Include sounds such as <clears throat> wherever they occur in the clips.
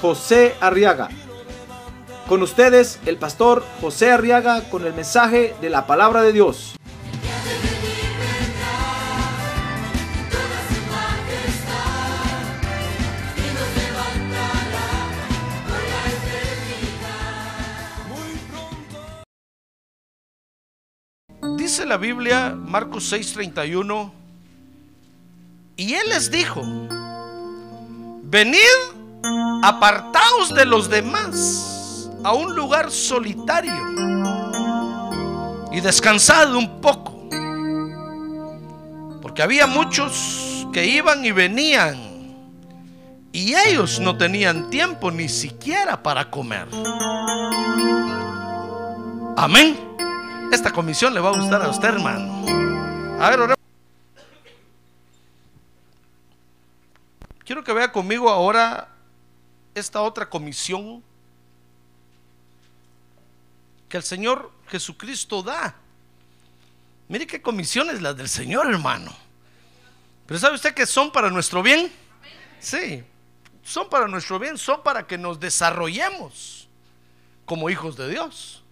José Arriaga. Con ustedes, el pastor José Arriaga con el mensaje de la palabra de Dios. Dice la Biblia, Marcos 6:31, y él les dijo, venid, apartaos de los demás a un lugar solitario y descansad un poco, porque había muchos que iban y venían y ellos no tenían tiempo ni siquiera para comer. Amén. Esta comisión le va a gustar a usted, hermano. A ver, oremos. Quiero que vea conmigo ahora esta otra comisión que el Señor Jesucristo da. Mire qué comisiones las del Señor, hermano. Pero ¿sabe usted que son para nuestro bien? Sí, son para nuestro bien, son para que nos desarrollemos como hijos de Dios.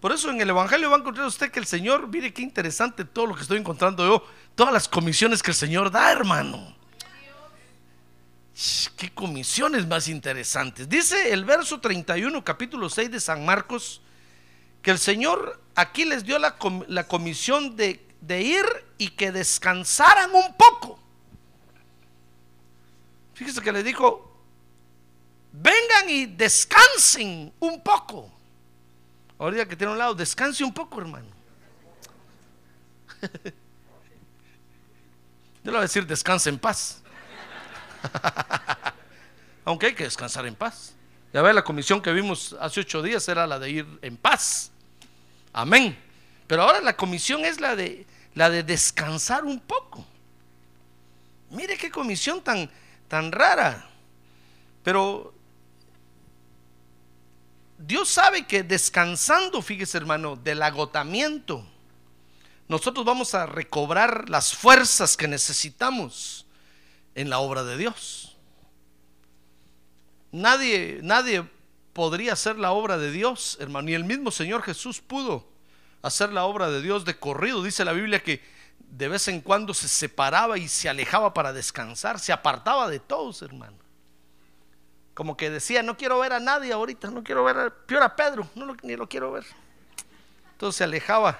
Por eso en el Evangelio va a encontrar usted que el Señor, mire qué interesante todo lo que estoy encontrando yo, todas las comisiones que el Señor da, hermano. Qué comisiones más interesantes. Dice el verso 31, capítulo 6 de San Marcos, que el Señor aquí les dio la, la comisión de, ir y que descansaran un poco. Fíjese que le dijo, vengan y descansen un poco. Ahorita que tiene un lado, descanse un poco, hermano. <laughs> Yo le voy a decir, descanse en paz. <laughs> Aunque hay que descansar en paz. Ya ve, la comisión que vimos hace ocho días era la de ir en paz. Amén. Pero ahora la comisión es la de, la de descansar un poco. Mire qué comisión tan, tan rara. Pero Dios sabe que descansando, fíjese hermano, del agotamiento, nosotros vamos a recobrar las fuerzas que necesitamos en la obra de Dios. Nadie, nadie podría hacer la obra de Dios, hermano, ni el mismo Señor Jesús pudo hacer la obra de Dios de corrido. Dice la Biblia que de vez en cuando se separaba y se alejaba para descansar, se apartaba de todos, hermano. Como que decía, no quiero ver a nadie ahorita, no quiero ver a, a Pedro, no ni lo quiero ver. Entonces se alejaba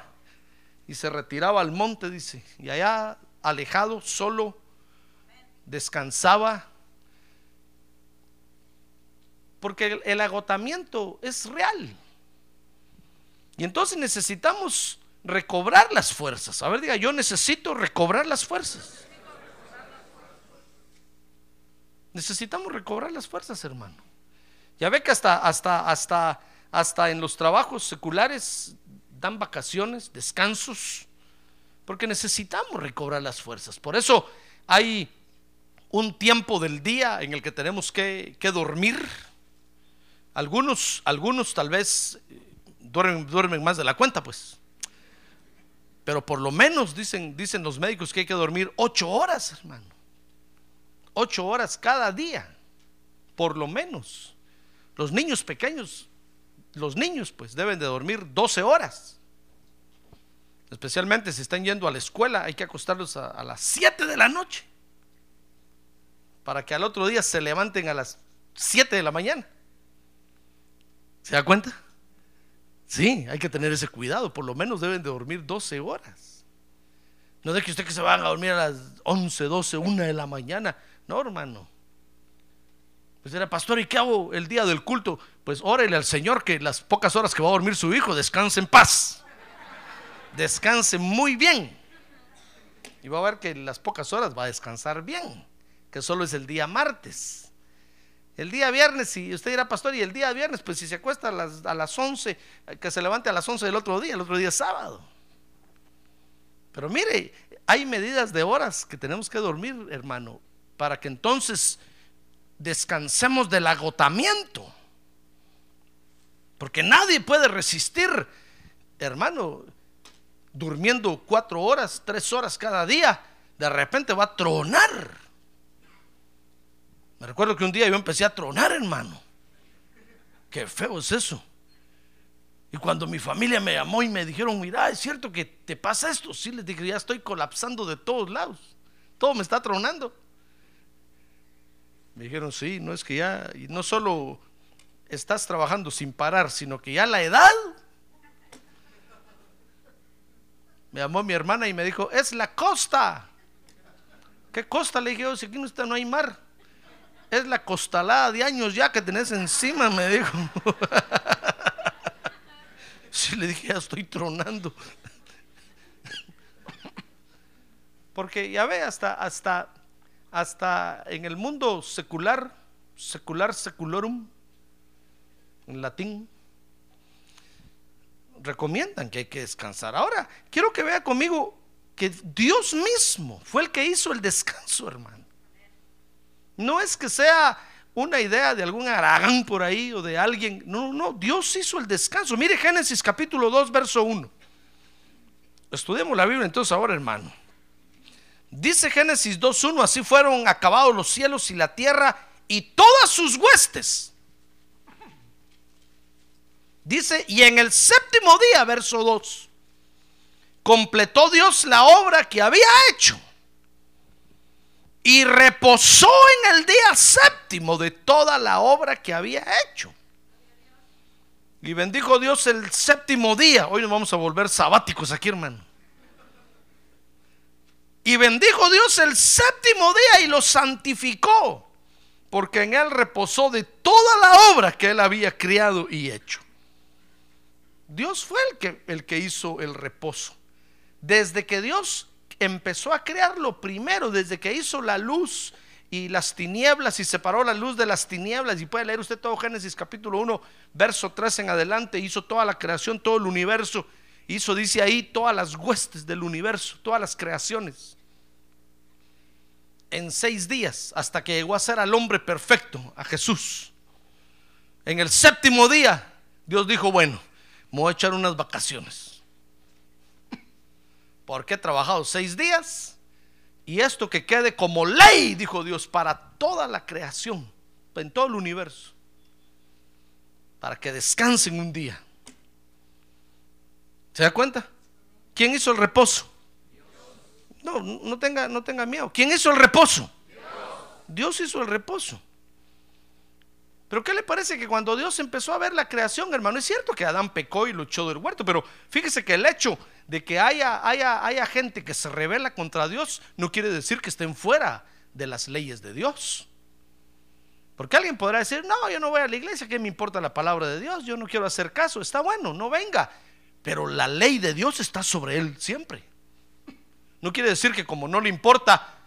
y se retiraba al monte, dice, y allá alejado, solo, descansaba. Porque el, agotamiento es real. Y entonces necesitamos recobrar las fuerzas. A ver, diga, yo necesito recobrar las fuerzas. Necesitamos recobrar las fuerzas, hermano. Ya ve que hasta, hasta, hasta, hasta en los trabajos seculares dan vacaciones, descansos, porque necesitamos recobrar las fuerzas. Por eso hay un tiempo del día en el que tenemos que, que dormir. Algunos, algunos tal vez duermen, duermen, más de la cuenta, pues. Pero por lo menos dicen, dicen los médicos que hay que dormir ocho horas, hermano ocho horas cada día, por lo menos. Los niños pequeños, los niños pues deben de dormir 12 horas. Especialmente si están yendo a la escuela, hay que acostarlos a, a las 7 de la noche. Para que al otro día se levanten a las 7 de la mañana. ¿Se da cuenta? Sí, hay que tener ese cuidado. Por lo menos deben de dormir 12 horas. No deje usted que se van a dormir a las 11, 12, 1 de la mañana. No, hermano. Pues era pastor, ¿y qué hago el día del culto? Pues órele al Señor que las pocas horas que va a dormir su hijo descanse en paz. Descanse muy bien. Y va a ver que las pocas horas va a descansar bien, que solo es el día martes. El día viernes, si usted dirá pastor, y el día viernes, pues si se acuesta a las, a las 11, que se levante a las 11 del otro día, el otro día es sábado. Pero mire, hay medidas de horas que tenemos que dormir, hermano, para que entonces descansemos del agotamiento. Porque nadie puede resistir, hermano, durmiendo cuatro horas, tres horas cada día, de repente va a tronar. Me recuerdo que un día yo empecé a tronar, hermano. Qué feo es eso. Y cuando mi familia me llamó y me dijeron, mira, es cierto que te pasa esto. Sí, les dije, ya estoy colapsando de todos lados. Todo me está tronando. Me dijeron, sí, no es que ya, y no solo estás trabajando sin parar, sino que ya la edad. Me llamó mi hermana y me dijo, es la costa. ¿Qué costa? Le dije, si aquí no, está, no hay mar es la costalada de años ya que tenés encima, me dijo. <laughs> Sí, le dije, ya estoy tronando. Porque ya ve, hasta, hasta, hasta en el mundo secular, secular seculorum, en latín, recomiendan que hay que descansar. Ahora, quiero que vea conmigo que Dios mismo fue el que hizo el descanso, hermano. No es que sea una idea de algún aragán por ahí o de alguien. No, no, Dios hizo el descanso. Mire Génesis capítulo 2, verso 1. Estudiemos la Biblia entonces ahora, hermano. Dice Génesis 2.1, así fueron acabados los cielos y la tierra y todas sus huestes. Dice, y en el séptimo día, verso 2, completó Dios la obra que había hecho y reposó en el día séptimo de toda la obra que había hecho. Y bendijo Dios el séptimo día. Hoy nos vamos a volver sabáticos aquí, hermano. Y bendijo Dios el séptimo día y lo santificó, porque en él reposó de toda la obra que él había criado y hecho. Dios fue el que, el que hizo el reposo. Desde que Dios empezó a crearlo primero, desde que hizo la luz y las tinieblas y separó la luz de las tinieblas. Y puede leer usted todo Génesis capítulo 1, verso 3 en adelante. Hizo toda la creación, todo el universo. Hizo, dice ahí, todas las huestes del universo, todas las creaciones. En seis días, hasta que llegó a ser al hombre perfecto, a Jesús. En el séptimo día, Dios dijo, bueno, me voy a echar unas vacaciones porque he trabajado seis días y esto que quede como ley, dijo Dios, para toda la creación, en todo el universo, para que descansen un día. ¿Se da cuenta? ¿Quién hizo el reposo? No, no tenga, no tenga miedo. ¿Quién hizo el reposo? Dios hizo el reposo. Pero ¿qué le parece que cuando Dios empezó a ver la creación, hermano? Es cierto que Adán pecó y luchó del huerto, pero fíjese que el hecho de que haya, haya, haya gente que se revela contra Dios no quiere decir que estén fuera de las leyes de Dios. Porque alguien podrá decir, no, yo no voy a la iglesia, ¿qué me importa la palabra de Dios? Yo no quiero hacer caso, está bueno, no venga. Pero la ley de Dios está sobre él siempre. No quiere decir que como no le importa,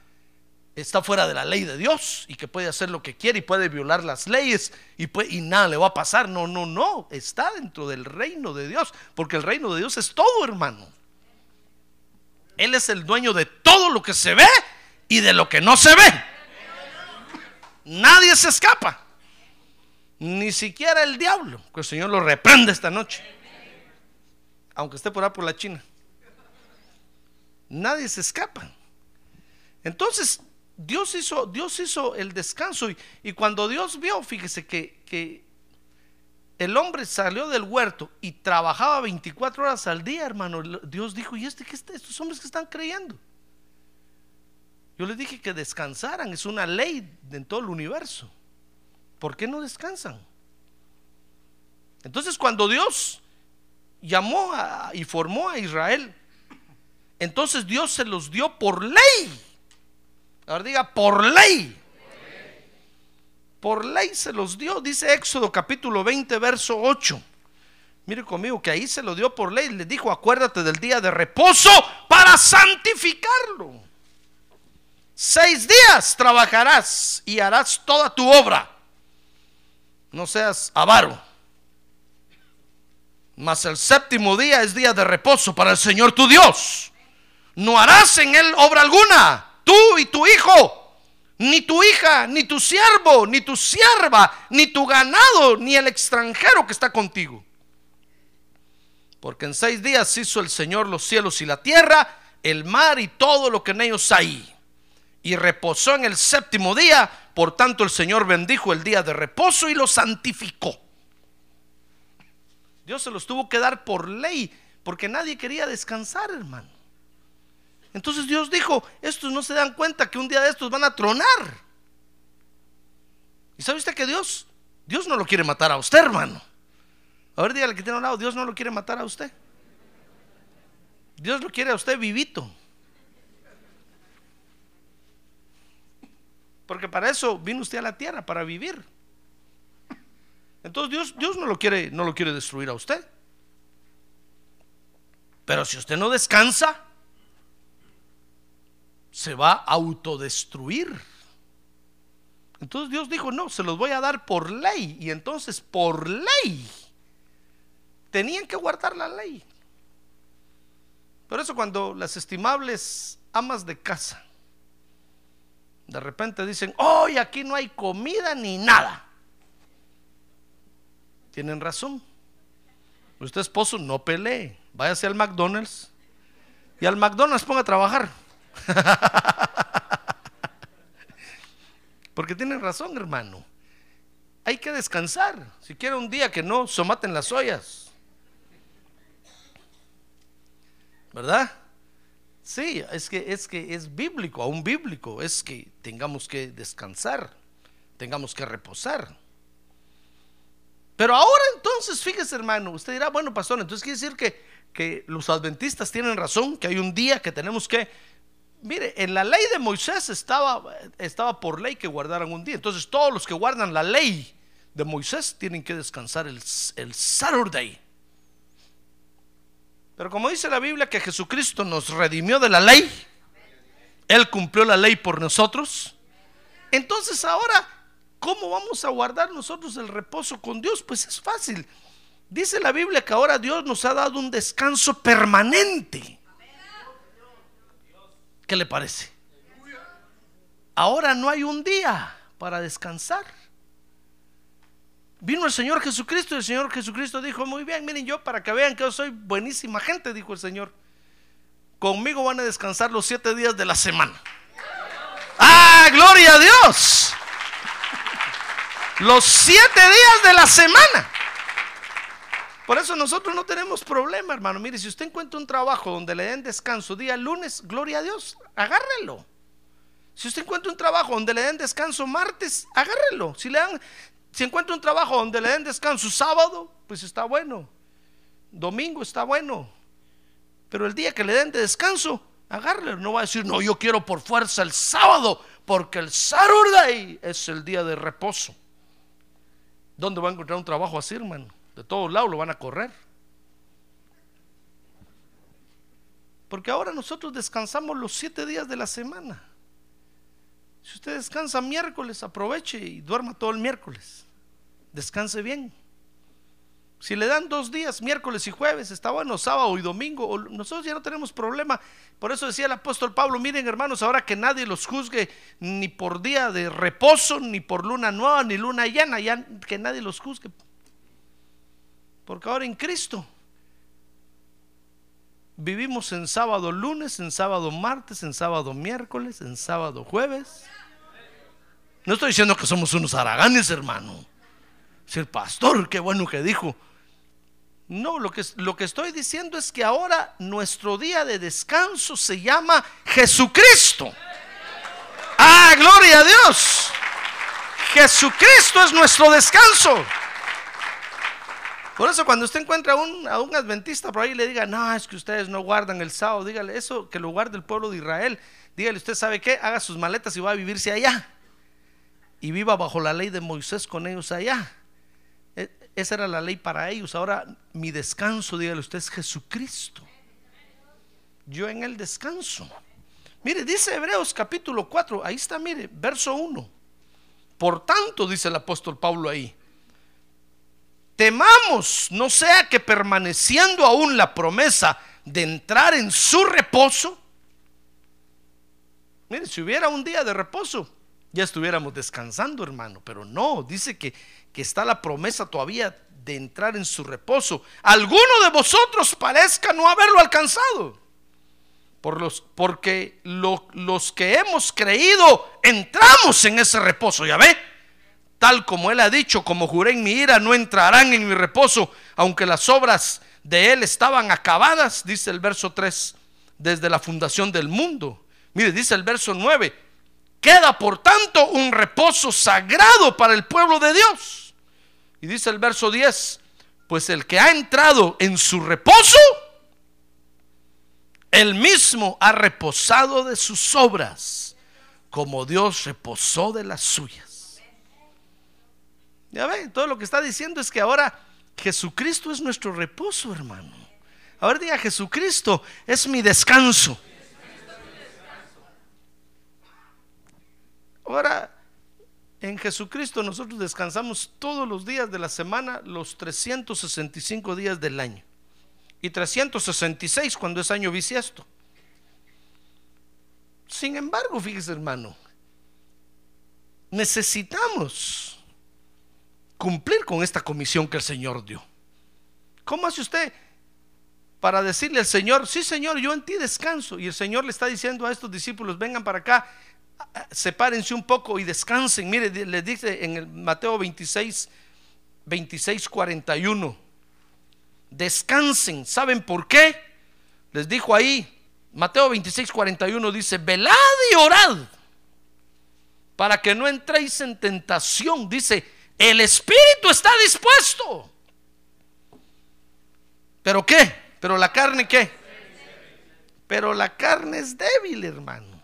está fuera de la ley de Dios y que puede hacer lo que quiere y puede violar las leyes y, y nada le va a pasar. No, no, no. Está dentro del reino de Dios porque el reino de Dios es todo, hermano. Él es el dueño de todo lo que se ve y de lo que no se ve. Nadie se escapa. Ni siquiera el diablo. Que el Señor lo reprende esta noche. Aunque esté por ahí por la China. Nadie se escapa. Entonces, Dios hizo, Dios hizo el descanso y, cuando Dios vio, fíjese que, que, el hombre salió del huerto y trabajaba 24 horas al día, hermano, Dios dijo, ¿y este qué está? Estos hombres que están creyendo. Yo les dije que descansaran, es una ley en todo el universo. ¿Por qué no descansan? Entonces cuando Dios llamó y formó a Israel, entonces Dios se los dio por ley. Ahora diga, por ley. Por ley se los dio, dice Éxodo capítulo 20, verso 8. Mire conmigo que ahí se lo dio por ley. Le dijo, acuérdate del día de reposo para santificarlo. Seis días trabajarás y harás toda tu obra. no seas avaro. Mas el séptimo día es día de reposo para el Señor tu Dios. No harás en él obra alguna, tú y tu hijo, ni tu hija, ni tu siervo, ni tu sierva, ni tu ganado, ni el extranjero que está contigo. Porque en seis días hizo el Señor los cielos y la tierra, el mar y todo lo que en ellos hay. Y reposó en el séptimo día, por tanto el Señor bendijo el día de reposo y lo santificó. Dios se los tuvo que dar por ley, porque nadie quería descansar, hermano. Entonces Dios dijo, estos no se dan cuenta que un día de estos van a tronar. ¿Y sabe usted que Dios, Dios no lo quiere matar a usted, hermano? A ver, dígale que tiene un lado, Dios no lo quiere matar a usted. Dios lo quiere a usted vivito. Porque para eso vino usted a la tierra, para vivir. Entonces Dios, Dios no lo quiere, no lo quiere destruir a usted. Pero si usted no descansa, se va a autodestruir. Entonces Dios dijo, no, se los voy a dar por ley. Y entonces por ley tenían que guardar la ley. Por eso cuando las estimables amas de casa de repente dicen, hoy aquí no hay comida ni nada. Tienen razón. Usted esposo no pelee. Váyase al McDonald's y al McDonald's ponga a trabajar. <laughs> Porque tienen razón, hermano. Hay que descansar. Si quiere un día que no somaten las ollas. ¿Verdad? Sí, es que es que es bíblico, aún bíblico, es que tengamos que descansar, tengamos que reposar. Pero ahora entonces, fíjese hermano, usted dirá, bueno, pastor, entonces quiere decir que, que los adventistas tienen razón, que hay un día que tenemos que Mire, en la ley de Moisés estaba, estaba por ley que guardaran un día. Entonces todos los que guardan la ley de Moisés tienen que descansar el, el Saturday. Pero como dice la Biblia que Jesucristo nos redimió de la ley, Él cumplió la ley por nosotros. Entonces ahora, ¿cómo vamos a guardar nosotros el reposo con Dios? Pues es fácil. Dice la Biblia que ahora Dios nos ha dado un descanso permanente. ¿Qué le parece? Ahora no hay un día para descansar. Vino el Señor Jesucristo y el Señor Jesucristo dijo, muy bien, miren yo, para que vean que yo soy buenísima gente, dijo el Señor. Conmigo van a descansar los siete días de la semana. ¡Ah, gloria a Dios! Los siete días de la semana. Por eso nosotros no tenemos problema, hermano. Mire, si usted encuentra un trabajo donde le den descanso día lunes, gloria a Dios, agárrelo. Si usted encuentra un trabajo donde le den descanso martes, agárrelo. Si le dan, si encuentra un trabajo donde le den descanso sábado, pues está bueno. Domingo está bueno. Pero el día que le den de descanso, agárrelo. No va a decir, no, yo quiero por fuerza el sábado, porque el Saturday es el día de reposo. ¿Dónde va a encontrar un trabajo así, hermano? De todos lados lo van a correr. Porque ahora nosotros descansamos los siete días de la semana. Si usted descansa miércoles, aproveche y duerma todo el miércoles. Descanse bien. Si le dan dos días, miércoles y jueves, está bueno, sábado y domingo, nosotros ya no tenemos problema. Por eso decía el apóstol Pablo, miren hermanos, ahora que nadie los juzgue ni por día de reposo, ni por luna nueva, ni luna llena, ya que nadie los juzgue. Porque ahora en Cristo vivimos en sábado lunes, en sábado martes, en sábado miércoles, en sábado jueves. No estoy diciendo que somos unos haraganes, hermano. Si el pastor, qué bueno que dijo. No, lo que, lo que estoy diciendo es que ahora nuestro día de descanso se llama Jesucristo. Ah, gloria a Dios. Jesucristo es nuestro descanso. Por eso cuando usted encuentra a un, adventista por ahí le diga, no, es que ustedes no guardan el sábado, dígale eso, que lo guarde el pueblo de Israel. Dígale, usted sabe qué, haga sus maletas y va a vivirse allá. Y viva bajo la ley de Moisés con ellos allá. E, esa era la ley para ellos. Ahora mi descanso, dígale usted, es Jesucristo. Yo en el descanso. Mire, dice Hebreos capítulo 4, ahí está, mire, verso 1. Por tanto, dice el apóstol Pablo ahí, temamos, no sea que permaneciendo aún la promesa de entrar en su reposo, mire, si hubiera un día de reposo, ya estuviéramos descansando, hermano, pero no, dice que, que está la promesa todavía de entrar en su reposo. Alguno de vosotros parezca no haberlo alcanzado. Por los, porque los que hemos creído entramos en ese reposo, ya ve. Tal como él ha dicho, como juré en mi ira, no entrarán en mi reposo, aunque las obras de él estaban acabadas, dice el verso 3, desde la fundación del mundo. Mire, dice el verso 9, queda por tanto un reposo sagrado para el pueblo de Dios. Y dice el verso 10, pues el que ha entrado en su reposo, él mismo ha reposado de sus obras, como Dios reposó de las suyas. Ya ven, todo lo que está diciendo es que ahora Jesucristo es nuestro reposo, hermano. Ahora diga, Jesucristo es mi descanso. Ahora, en Jesucristo nosotros descansamos todos los días de la semana, los 365 días del año y 366 cuando es año bisiesto. Sin embargo, fíjese hermano, necesitamos cumplir con esta comisión que el Señor dio. ¿Cómo hace usted para decirle al Señor, sí Señor, yo en ti descanso? Y el Señor le está diciendo a estos discípulos, vengan para acá, sepárense un poco y descansen. Mire, le dice en el Mateo 26, 26, 41 descansen. ¿Saben por qué? Les dijo ahí, Mateo 26, 41 dice, velad y orad para que no entréis en tentación. Dice, el espíritu está dispuesto. ¿Pero qué? ¿Pero la carne qué? Pero la carne es débil, hermano.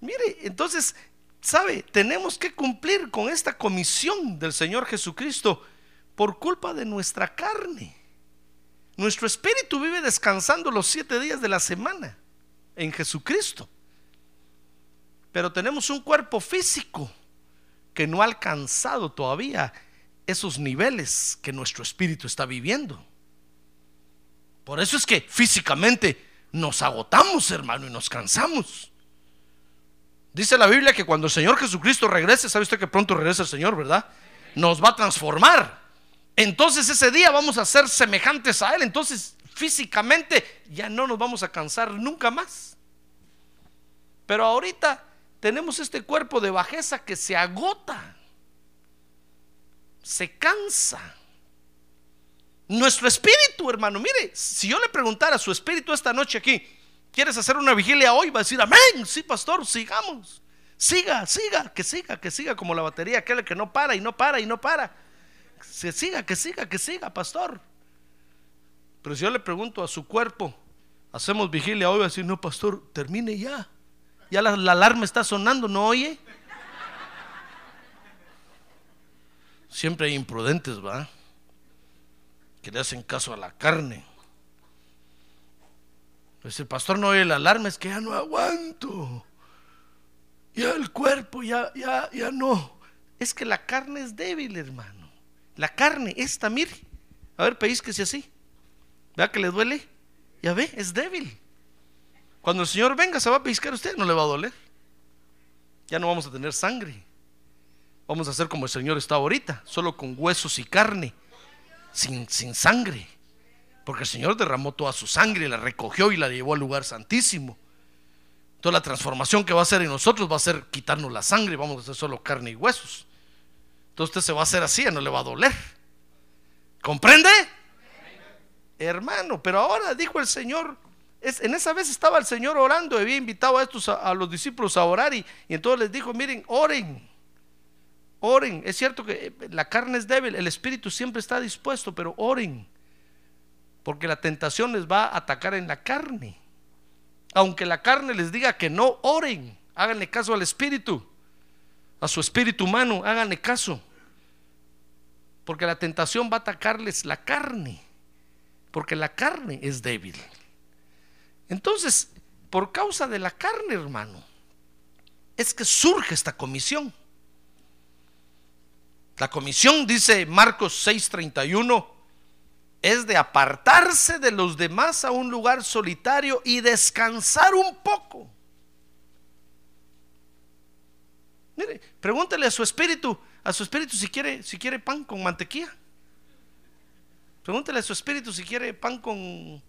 Mire, entonces, ¿sabe? Tenemos que cumplir con esta comisión del Señor Jesucristo por culpa de nuestra carne. Nuestro espíritu vive descansando los siete días de la semana en Jesucristo. Pero tenemos un cuerpo físico que no ha alcanzado todavía esos niveles que nuestro espíritu está viviendo. Por eso es que físicamente nos agotamos, hermano, y nos cansamos. Dice la Biblia que cuando el Señor Jesucristo regrese, sabe usted que pronto regresa el Señor, ¿verdad? Nos va a transformar entonces ese día vamos a ser semejantes a Él. Entonces físicamente ya no nos vamos a cansar nunca más. Pero ahorita tenemos este cuerpo de bajeza que se agota, se cansa. Nuestro espíritu, hermano, mire, si yo le preguntara a su espíritu esta noche aquí, ¿quieres hacer una vigilia hoy? Va a decir, amén, sí, pastor, sigamos. Siga, siga, que siga, que siga como la batería, aquel que no para y no para y no para que siga, que siga, que siga, pastor. Pero si yo le pregunto a su cuerpo, hacemos vigilia hoy, va a decir, no, pastor, termine ya. Ya la, alarma está sonando, ¿no oye? Siempre hay imprudentes, ¿va? Que le hacen caso a la carne. Pues el pastor no oye la alarma, es que ya no aguanto. Ya el cuerpo, ya, ya, ya no. Es que la carne es débil, hermano. La carne, esta, mire. A ver, si así. ¿Vea que le duele? Ya ve, es débil. Cuando el Señor venga, se va a pescar usted, no le va a doler. Ya no vamos a tener sangre. Vamos a hacer como el Señor está ahorita, solo con huesos y carne, sin, sin sangre. Porque el Señor derramó toda su sangre, la recogió y la llevó al lugar santísimo. Toda la transformación que va a hacer en nosotros va a ser quitarnos la sangre, vamos a hacer solo carne y huesos. Entonces usted se va a hacer así, no le va a doler. ¿Comprende? Hermano, pero ahora dijo el Señor, es, en esa vez estaba el Señor orando, había invitado a estos a, los discípulos a orar y, y entonces les dijo, miren, oren, oren. Es cierto que eh, la carne es débil, el espíritu siempre está dispuesto, pero oren, porque la tentación les va a atacar en la carne. Aunque la carne les diga que no, oren, háganle caso al espíritu a su espíritu humano, háganle caso. Porque la tentación va a atacarles la carne. Porque la carne es débil. Entonces, por causa de la carne, hermano, es que surge esta comisión. La comisión, dice Marcos 6:31, es de apartarse de los demás a un lugar solitario y descansar un poco. Mire, pregúntele a su espíritu, a su espíritu si quiere, si quiere pan con mantequilla. Pregúntele a su espíritu si quiere pan con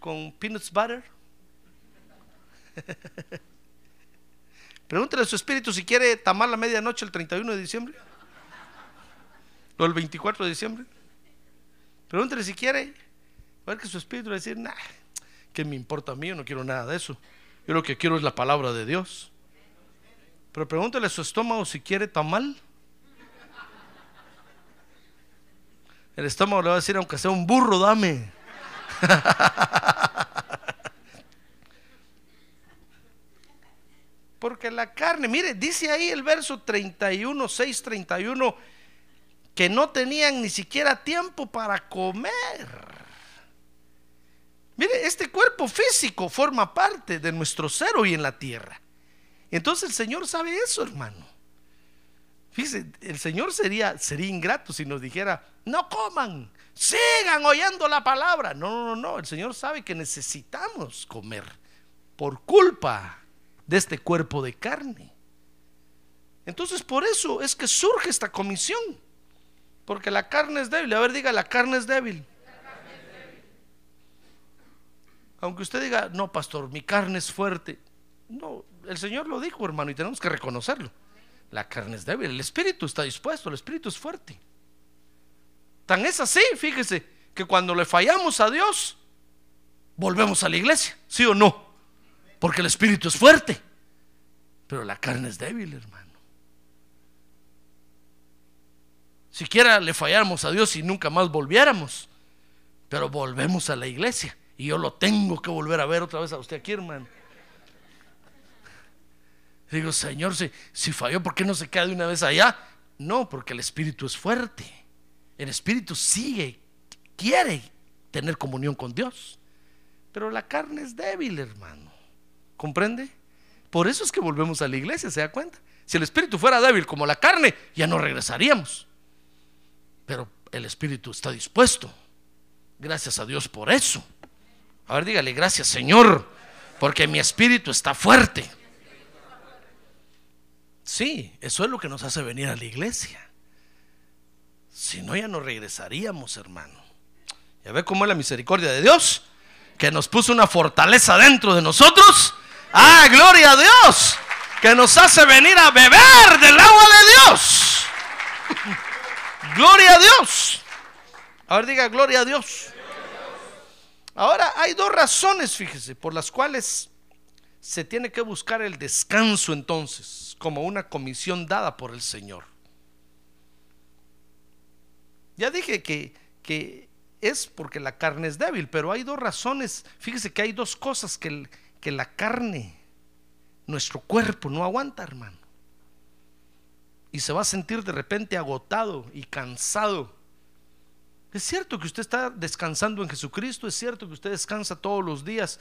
con peanuts butter. <laughs> Pregúntele a su espíritu si quiere tamal la medianoche el 31 de diciembre o el 24 de diciembre. Pregúntele si quiere. A ver que su espíritu va a decir, nah, ¿qué me importa a mí? Yo no quiero nada de eso. Yo lo que quiero es la palabra de Dios. Pero pregúntele a su estómago si quiere tamal. El estómago le va a decir, aunque sea un burro, dame. <laughs> Porque la carne, mire, dice ahí el verso 31, 6, 31, que no tenían ni siquiera tiempo para comer. Mire, este cuerpo físico forma parte de nuestro ser hoy en la tierra. Entonces el Señor sabe eso, hermano. Fíjese, el Señor sería, sería ingrato si nos dijera, no coman, sigan oyendo la palabra. No, no, no, el Señor sabe que necesitamos comer por culpa de este cuerpo de carne. Entonces por eso es que surge esta comisión. Porque la carne es débil. A ver, diga, la carne es débil. Aunque usted diga, no, pastor, mi carne es fuerte. No, el Señor lo dijo, hermano, y tenemos que reconocerlo. La carne es débil, el espíritu está dispuesto, el espíritu es fuerte. Tan es así, fíjese, que cuando le fallamos a Dios, volvemos a la iglesia, ¿sí o no? Porque el espíritu es fuerte, pero la carne es débil, hermano. Siquiera le falláramos a Dios y nunca más volviéramos, pero volvemos a la iglesia. Y yo lo tengo que volver a ver otra vez a usted aquí, hermano. Digo, Señor, si, si falló, ¿por qué no se queda de una vez allá? No, porque el espíritu es fuerte. El espíritu sigue, quiere tener comunión con Dios. Pero la carne es débil, hermano. ¿Comprende? Por eso es que volvemos a la iglesia, ¿se da cuenta? Si el espíritu fuera débil como la carne, ya no regresaríamos. Pero el espíritu está dispuesto. Gracias a Dios por eso. A ver, dígale, gracias Señor, porque mi espíritu está fuerte. Sí, eso es lo que nos hace venir a la iglesia. Si no, ya no regresaríamos, hermano. Ya ve cómo es la misericordia de Dios, que nos puso una fortaleza dentro de nosotros Ah, gloria a Dios, que nos hace venir a beber del agua de Dios. <laughs> gloria a Dios. Ahora diga, gloria a Dios. Ahora hay dos razones, fíjese, por las cuales se tiene que buscar el descanso entonces, como una comisión dada por el Señor. Ya dije que, que es porque la carne es débil, pero hay dos razones. Fíjese que hay dos cosas que, que la carne, nuestro cuerpo no aguanta, hermano. Y se va a sentir de repente agotado y cansado. Es cierto que usted está descansando en Jesucristo, es cierto que usted descansa todos los días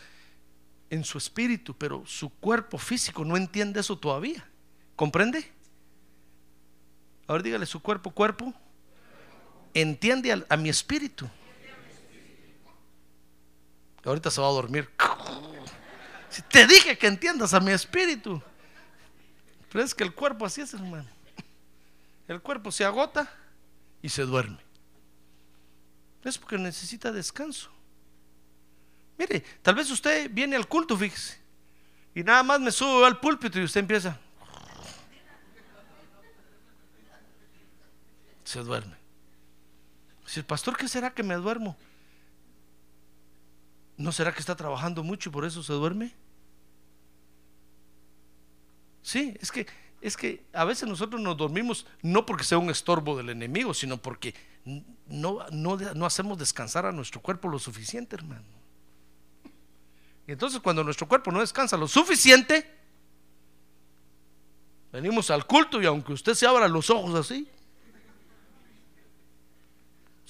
en su espíritu, pero su cuerpo físico no entiende eso todavía. ¿Comprende? Ahora dígale su cuerpo, cuerpo, entiende a, mi espíritu. Ahorita se va a dormir. Si te dije que entiendas a mi espíritu. Pero es que el cuerpo así es, hermano. El cuerpo se agota y se duerme. Es porque necesita descanso. Mire, tal vez usted viene al culto, fíjese. Y nada más me subo al púlpito y usted empieza. Se duerme. Pastor, ¿qué será que me duermo? ¿No será que está trabajando mucho y por eso se duerme? Sí, es que es que a veces nosotros nos dormimos no porque sea un estorbo del enemigo, sino porque no, no, hacemos descansar a nuestro cuerpo lo suficiente, hermano. Y entonces cuando nuestro cuerpo no descansa lo suficiente, venimos al culto y aunque usted se abra los ojos así,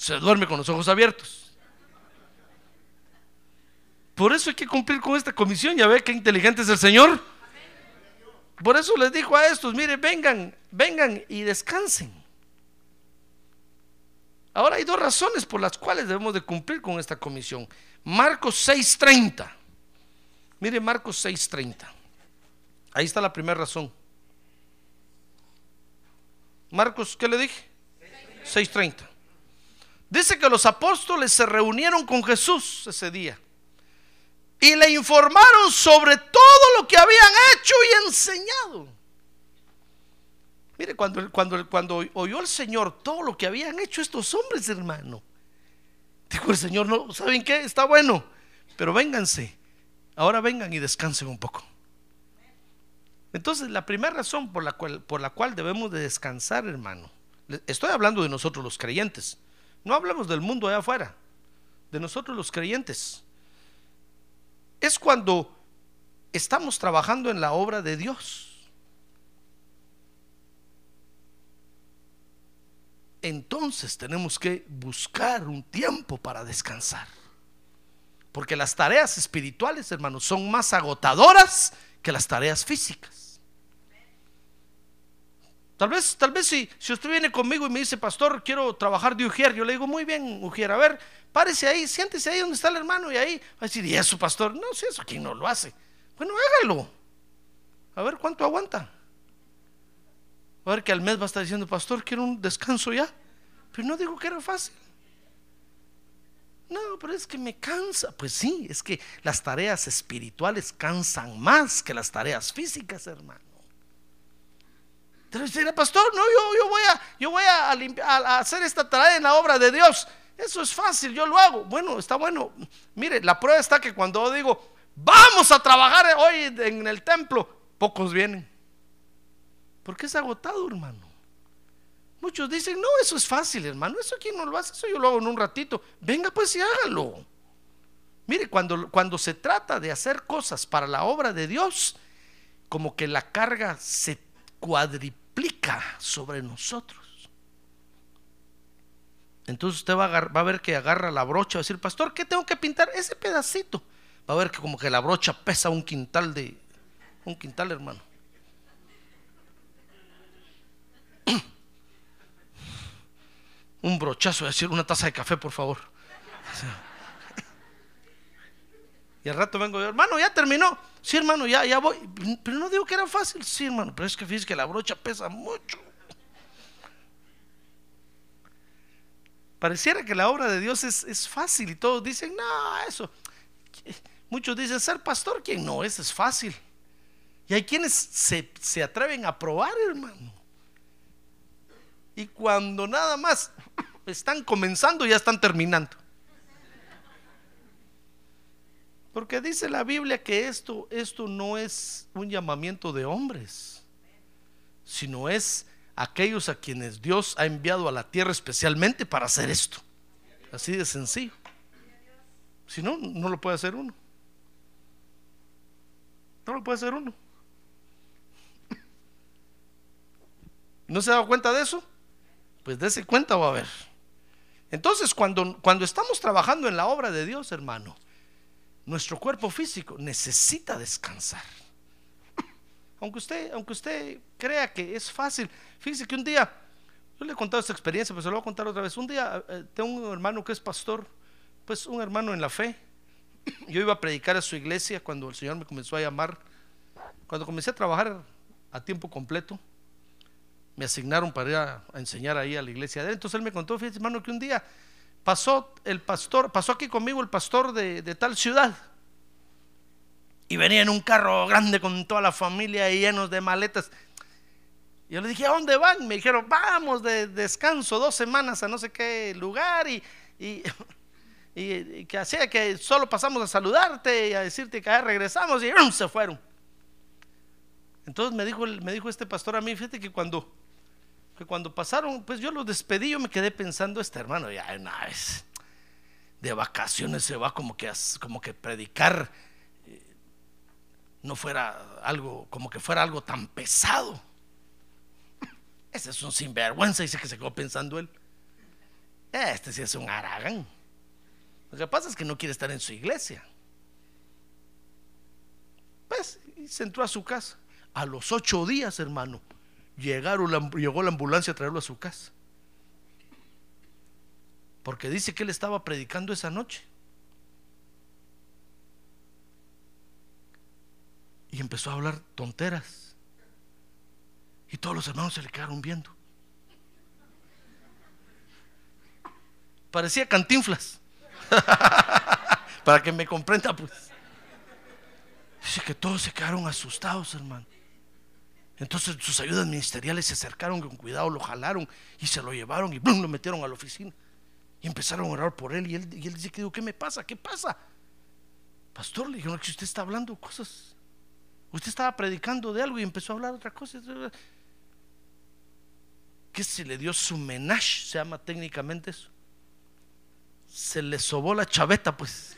se duerme con los ojos abiertos. Por eso hay que cumplir con esta comisión. Ya ve qué inteligente es el Señor. Por eso les dijo a estos, mire, vengan, vengan y descansen. Ahora hay dos razones por las cuales debemos de cumplir con esta comisión. Marcos 6:30. Mire Marcos 6:30. Ahí está la primera razón. Marcos, ¿qué le dije? 6:30. Dice que los apóstoles se reunieron con Jesús ese día y le informaron sobre todo lo que habían hecho y enseñado. Mire, cuando, oyó el Señor todo lo que habían hecho estos hombres, hermano, dijo el Señor, no, ¿saben qué? Está bueno, pero vénganse, ahora vengan y descansen un poco. Entonces, la primera razón por la cual, por la cual debemos de descansar, hermano, estoy hablando de nosotros los creyentes, no hablamos del mundo allá afuera, de nosotros los creyentes es cuando estamos trabajando en la obra de Dios. Entonces tenemos que buscar un tiempo para descansar. Porque las tareas espirituales, hermanos, son más agotadoras que las tareas físicas. Tal vez, tal vez si, si usted viene conmigo y me dice, pastor, quiero trabajar de ujier, yo le digo, muy bien, ujier, a ver, párese ahí, siéntese ahí donde está el hermano y ahí va a decir, ¿y eso, pastor? No, si eso, ¿quién no lo hace? Bueno, hágalo. A ver cuánto aguanta. A ver que al mes va a estar diciendo, pastor, quiero un descanso ya. Pero no digo que era fácil. No, pero es que me cansa. Pues sí, es que las tareas espirituales cansan más que las tareas físicas, hermano. Entonces dirá, pastor, no, yo, yo voy, a, yo voy a, hacer esta tarea en la obra de Dios. Eso es fácil, yo lo hago. Bueno, está bueno. Mire, la prueba está que cuando digo, vamos a trabajar hoy en el templo, pocos vienen. Porque es agotado, hermano. Muchos dicen, no, eso es fácil, hermano. Eso quién no lo hace, eso yo lo hago en un ratito. Venga pues y hágalo. Mire, cuando, cuando se trata de hacer cosas para la obra de Dios, como que la carga se cuadriplica sobre nosotros. Entonces usted va a, ver que agarra la brocha, va a decir, pastor, ¿qué tengo que pintar? Ese pedacito. Va a ver que como que la brocha pesa un quintal de, un quintal, hermano. <clears throat> un brochazo, decir, una taza de café, por favor. Y al rato vengo yo, hermano, ya terminó. Sí, hermano, ya, ya voy. Pero no digo que era fácil. Sí, hermano, pero es que fíjese que la brocha pesa mucho. Pareciera que la obra de Dios es, fácil y todos dicen, no, eso. Muchos dicen, ser pastor, ¿quién no? Eso es fácil. Y hay quienes se, se atreven a probar, hermano. Y cuando nada más están comenzando, ya están terminando. Porque dice la Biblia que esto, esto no es un llamamiento de hombres, sino es aquellos a quienes Dios ha enviado a la tierra especialmente para hacer esto. Así de sencillo. Si no, no lo puede hacer uno. No lo puede hacer uno. <laughs> ¿No se ha dado cuenta de eso? Pues dése cuenta va a ver. Entonces, cuando, cuando estamos trabajando en la obra de Dios, hermano, nuestro cuerpo físico necesita descansar. Aunque usted, aunque usted crea que es fácil, fíjese que un día, yo le he contado esta experiencia, pero se lo voy a contar otra vez. Un día eh, tengo un hermano que es pastor, pues un hermano en la fe. Yo iba a predicar a su iglesia cuando el Señor me comenzó a llamar. Cuando comencé a trabajar a tiempo completo, me asignaron para ir a, enseñar ahí a la iglesia de. Entonces él me contó, fíjese hermano, que un día pasó el pastor, pasó aquí conmigo el pastor de, de tal ciudad y venía en un carro grande con toda la familia y llenos de maletas. Yo le dije, ¿a dónde van? Me dijeron, vamos de descanso dos semanas a no sé qué lugar y, y, <laughs> que hacía que solo pasamos a saludarte y a decirte que regresamos y se fueron. Entonces me dijo, me dijo este pastor a mí, fíjate que cuando, que cuando pasaron, pues yo los despedí, yo me quedé pensando, este hermano ya de vacaciones se va como que, como que predicar no fuera algo, como que fuera algo tan pesado. Ese es un sinvergüenza, dice que se quedó pensando él. Este sí es un aragán. Lo que pasa es que no quiere estar en su iglesia. Pues, y se entró a su casa. A los ocho días, hermano, llegó la ambulancia a traerlo a su casa. Porque dice que él estaba predicando esa noche. Y empezó a hablar tonteras. Y todos los hermanos se le quedaron viendo. Parecía cantinflas. <laughs> Para que me comprenda, pues. Dice que todos se quedaron asustados, hermano. Entonces sus ayudas ministeriales se acercaron con cuidado, lo jalaron y se lo llevaron y ¡blum! lo metieron a la oficina. Y empezaron a orar por él. Y él, y él dice ¿qué me pasa? ¿Qué pasa? Pastor, le dijeron que usted está hablando cosas. Usted estaba predicando de algo y empezó a hablar otra cosa. Que se le dio su menage, se llama técnicamente eso. Se le sobó la chaveta, pues.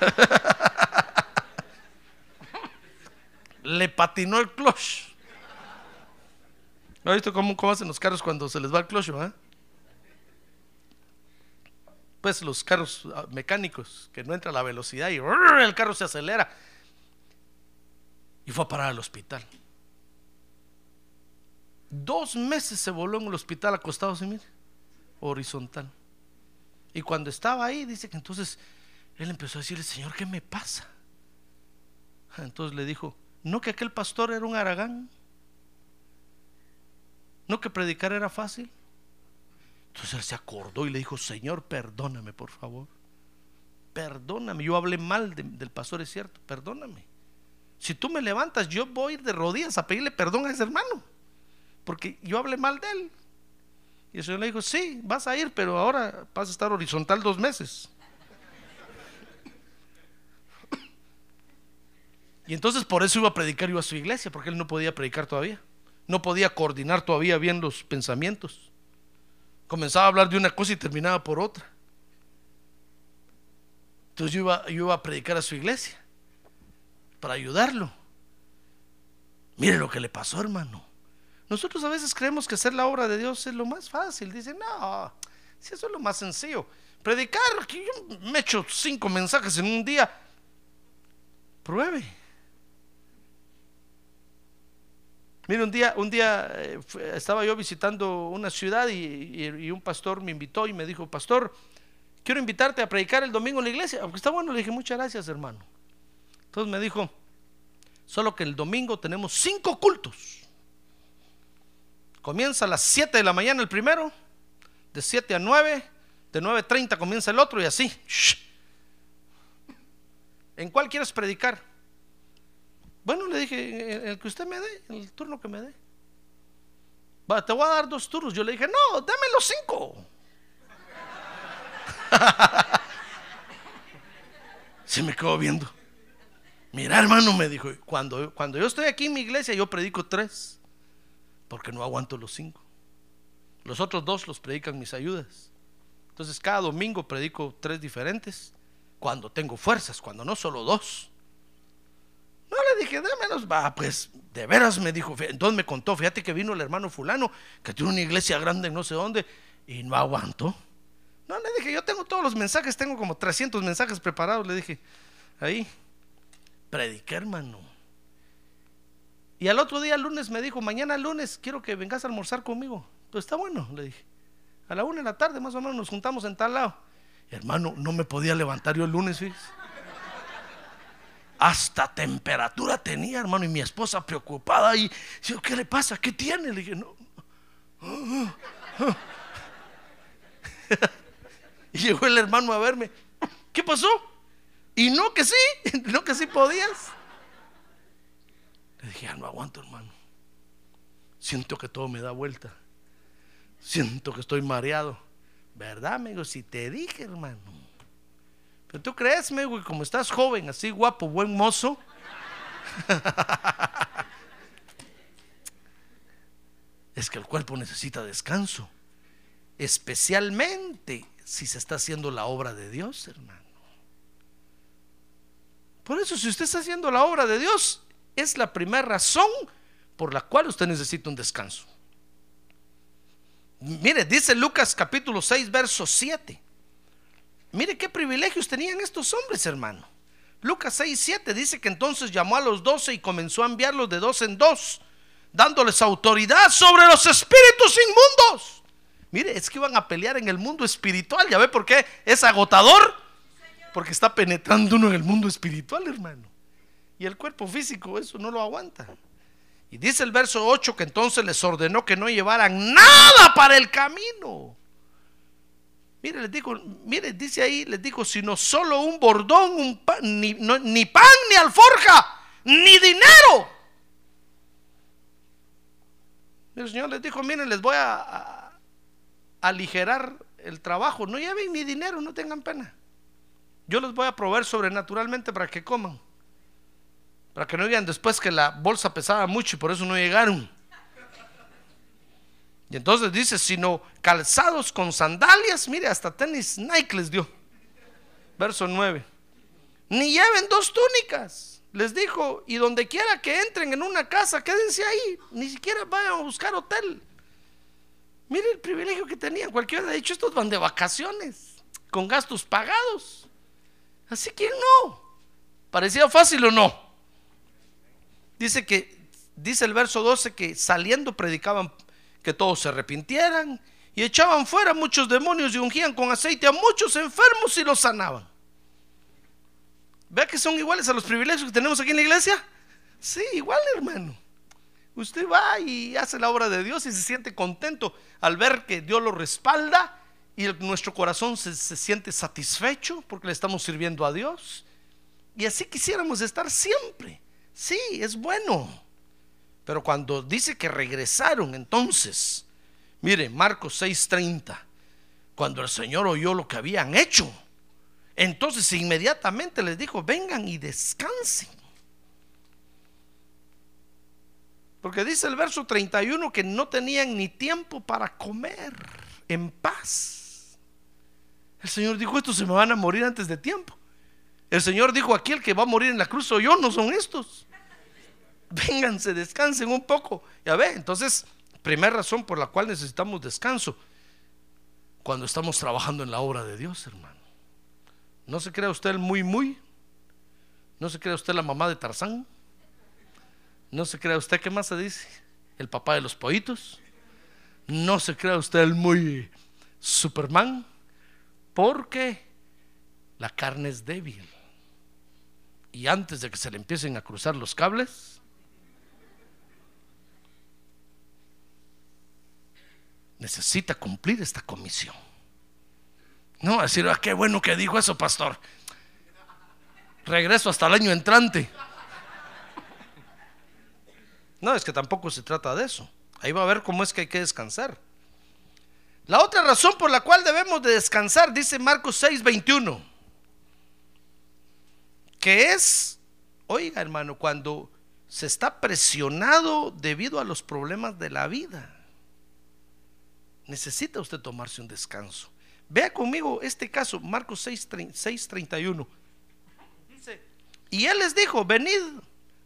<laughs> le patinó el clutch. ¿No ha visto cómo, cómo hacen los carros cuando se les va el clutch, ¿verdad? Pues los carros ah, mecánicos, que no entra la velocidad y el carro se acelera. Y fue a parar al hospital. Dos meses se voló en el hospital acostado, ¿sí, mire? Horizontal. Y cuando estaba ahí, dice que entonces él empezó a decirle, Señor, ¿qué me pasa? Entonces le dijo, no que aquel pastor era un aragán, no que predicar era fácil. Entonces él se acordó y le dijo, Señor, perdóname, por favor. Perdóname, yo hablé mal de- del pastor, es cierto, perdóname. Si tú me levantas, yo voy de rodillas a pedirle perdón a ese hermano, porque yo hablé mal de él. Y el Señor le dijo, sí, vas a ir, pero ahora vas a estar horizontal dos meses. Y entonces por eso iba a predicar yo a su iglesia, porque él no podía predicar todavía. No podía coordinar todavía bien los pensamientos. Comenzaba a hablar de una cosa y terminaba por otra. Entonces yo iba, yo iba a predicar a su iglesia para ayudarlo. Mire lo que le pasó, hermano. Nosotros a veces creemos que hacer la obra de Dios es lo más fácil. Dicen, no, si eso es lo más sencillo. Predicar, que yo me echo cinco mensajes en un día. Pruebe. Mire, un día, un día eh, estaba yo visitando una ciudad y, un pastor me invitó y me dijo, pastor, quiero invitarte a predicar el domingo en la iglesia. Aunque está bueno, le dije, muchas gracias, hermano. Entonces me dijo, solo que el domingo tenemos cinco cultos. Comienza a las 7 de la mañana el primero, de 7 a 9, de 9.30 comienza el otro y así. ¿En cuál quieres predicar? Bueno, le dije, "En el que usted me dé, el turno que me dé. Te voy a dar dos turnos. Yo le dije, no, dame los cinco. <laughs> Se me quedó viendo. Mira, hermano, me dijo, cuando, cuando yo estoy aquí en mi iglesia, yo predico tres, porque no aguanto los cinco. Los otros dos los predican mis ayudas. Entonces, cada domingo predico tres diferentes, cuando tengo fuerzas, cuando no, solo dos. No le dije, dámelos, va, pues, de veras me dijo, entonces me contó, fíjate que vino el hermano fulano, que tiene una iglesia grande no sé dónde, y no aguantó. No, le dije, yo tengo todos los mensajes, tengo como 300 mensajes preparados, le dije, ahí, prediqué, hermano. Y al otro día, lunes, me dijo, mañana lunes, quiero que vengas a almorzar conmigo. Pues está bueno, le dije. A la una de la tarde, más o menos, nos juntamos en tal lado. Hermano, no me podía levantar yo el lunes, fíjese. Hasta temperatura tenía, hermano, y mi esposa preocupada. Y yo, ¿qué le pasa? ¿Qué tiene? Le dije, no. <laughs> Y llegó el hermano a verme. ¿Qué pasó? Y no que sí, <laughs> no que sí podías. Le dije, ya no aguanto, hermano. Siento que todo me da vuelta. Siento que estoy mareado. ¿Verdad, amigo? Si te dije, hermano. Tú crees, amigo, y como estás joven, así guapo, buen mozo. <laughs> es que el cuerpo necesita descanso. Especialmente si se está haciendo la obra de Dios, hermano. Por eso, si usted está haciendo la obra de Dios, es la primera razón por la cual usted necesita un descanso. Mire, dice Lucas capítulo 6, verso 7. Mire qué privilegios tenían estos hombres, hermano. Lucas 6, 7 dice que entonces llamó a los doce y comenzó a enviarlos de dos en dos, dándoles autoridad sobre los espíritus inmundos. Mire, es que iban a pelear en el mundo espiritual. ¿Ya ve por qué? Es agotador. Porque está penetrando uno en el mundo espiritual, hermano. Y el cuerpo físico eso no lo aguanta. Y dice el verso 8 que entonces les ordenó que no llevaran nada para el camino. Mire, les digo, mire, dice ahí, les digo, sino solo un bordón, un pan, ni, ni pan, ni alforja, ni dinero. El Señor les dijo, miren, les voy a, a- aligerar el trabajo. No lleven ni dinero, no tengan pena. Yo les voy a proveer sobrenaturalmente para que coman. Para que no digan después que la bolsa pesaba mucho y por eso no llegaron. Y entonces dice, sino calzados con sandalias, mire, hasta tenis Nike les dio. Verso 9. Ni lleven dos túnicas, les dijo, y donde quiera que entren en una casa, quédense ahí, ni siquiera vayan a buscar hotel. Mire el privilegio que tenían, cualquiera ha dicho, estos van de vacaciones, con gastos pagados. Así que no. ¿Parecía fácil o no? Dice que, dice el verso 12 que saliendo predicaban que todos se arrepintieran y echaban fuera muchos demonios y ungían con aceite a muchos enfermos y los sanaban. ¿Vea que son iguales a los privilegios que tenemos aquí en la iglesia? Sí, igual hermano. Usted va y hace la obra de Dios y se siente contento al ver que Dios lo respalda y nuestro corazón se siente satisfecho porque le estamos sirviendo a Dios. Y así quisiéramos estar siempre. Sí, es bueno. Pero cuando dice que regresaron, entonces, mire, Marcos 6:30, cuando el Señor oyó lo que habían hecho, entonces inmediatamente les dijo, vengan y descansen. Porque dice el verso 31 que no tenían ni tiempo para comer en paz. El Señor dijo, estos se me van a morir antes de tiempo. El Señor dijo, aquí el que va a morir en la cruz soy yo, no son estos. Vénganse, descansen un poco. Ya ve, entonces, primera razón por la cual necesitamos descanso. Cuando estamos trabajando en la obra de Dios, hermano. No se crea usted el muy, muy. No se crea usted la mamá de Tarzán. No se crea usted, ¿qué más se dice? El papá de los pollitos. No se crea usted el muy Superman. Porque la carne es débil. Y antes de que se le empiecen a cruzar los cables, necesita cumplir esta comisión. No, decir, ah, qué bueno que dijo eso, pastor. Regreso hasta el año entrante. No, es que tampoco se trata de eso. Ahí va a ver cómo es que hay que descansar. La otra razón por la cual debemos de descansar, dice Marcos 6:21, que es, oiga hermano, cuando se está presionado debido a los problemas de la vida, necesita usted tomarse un descanso. Vea conmigo este caso, Marcos 6:31. Dice, y él les dijo, venid,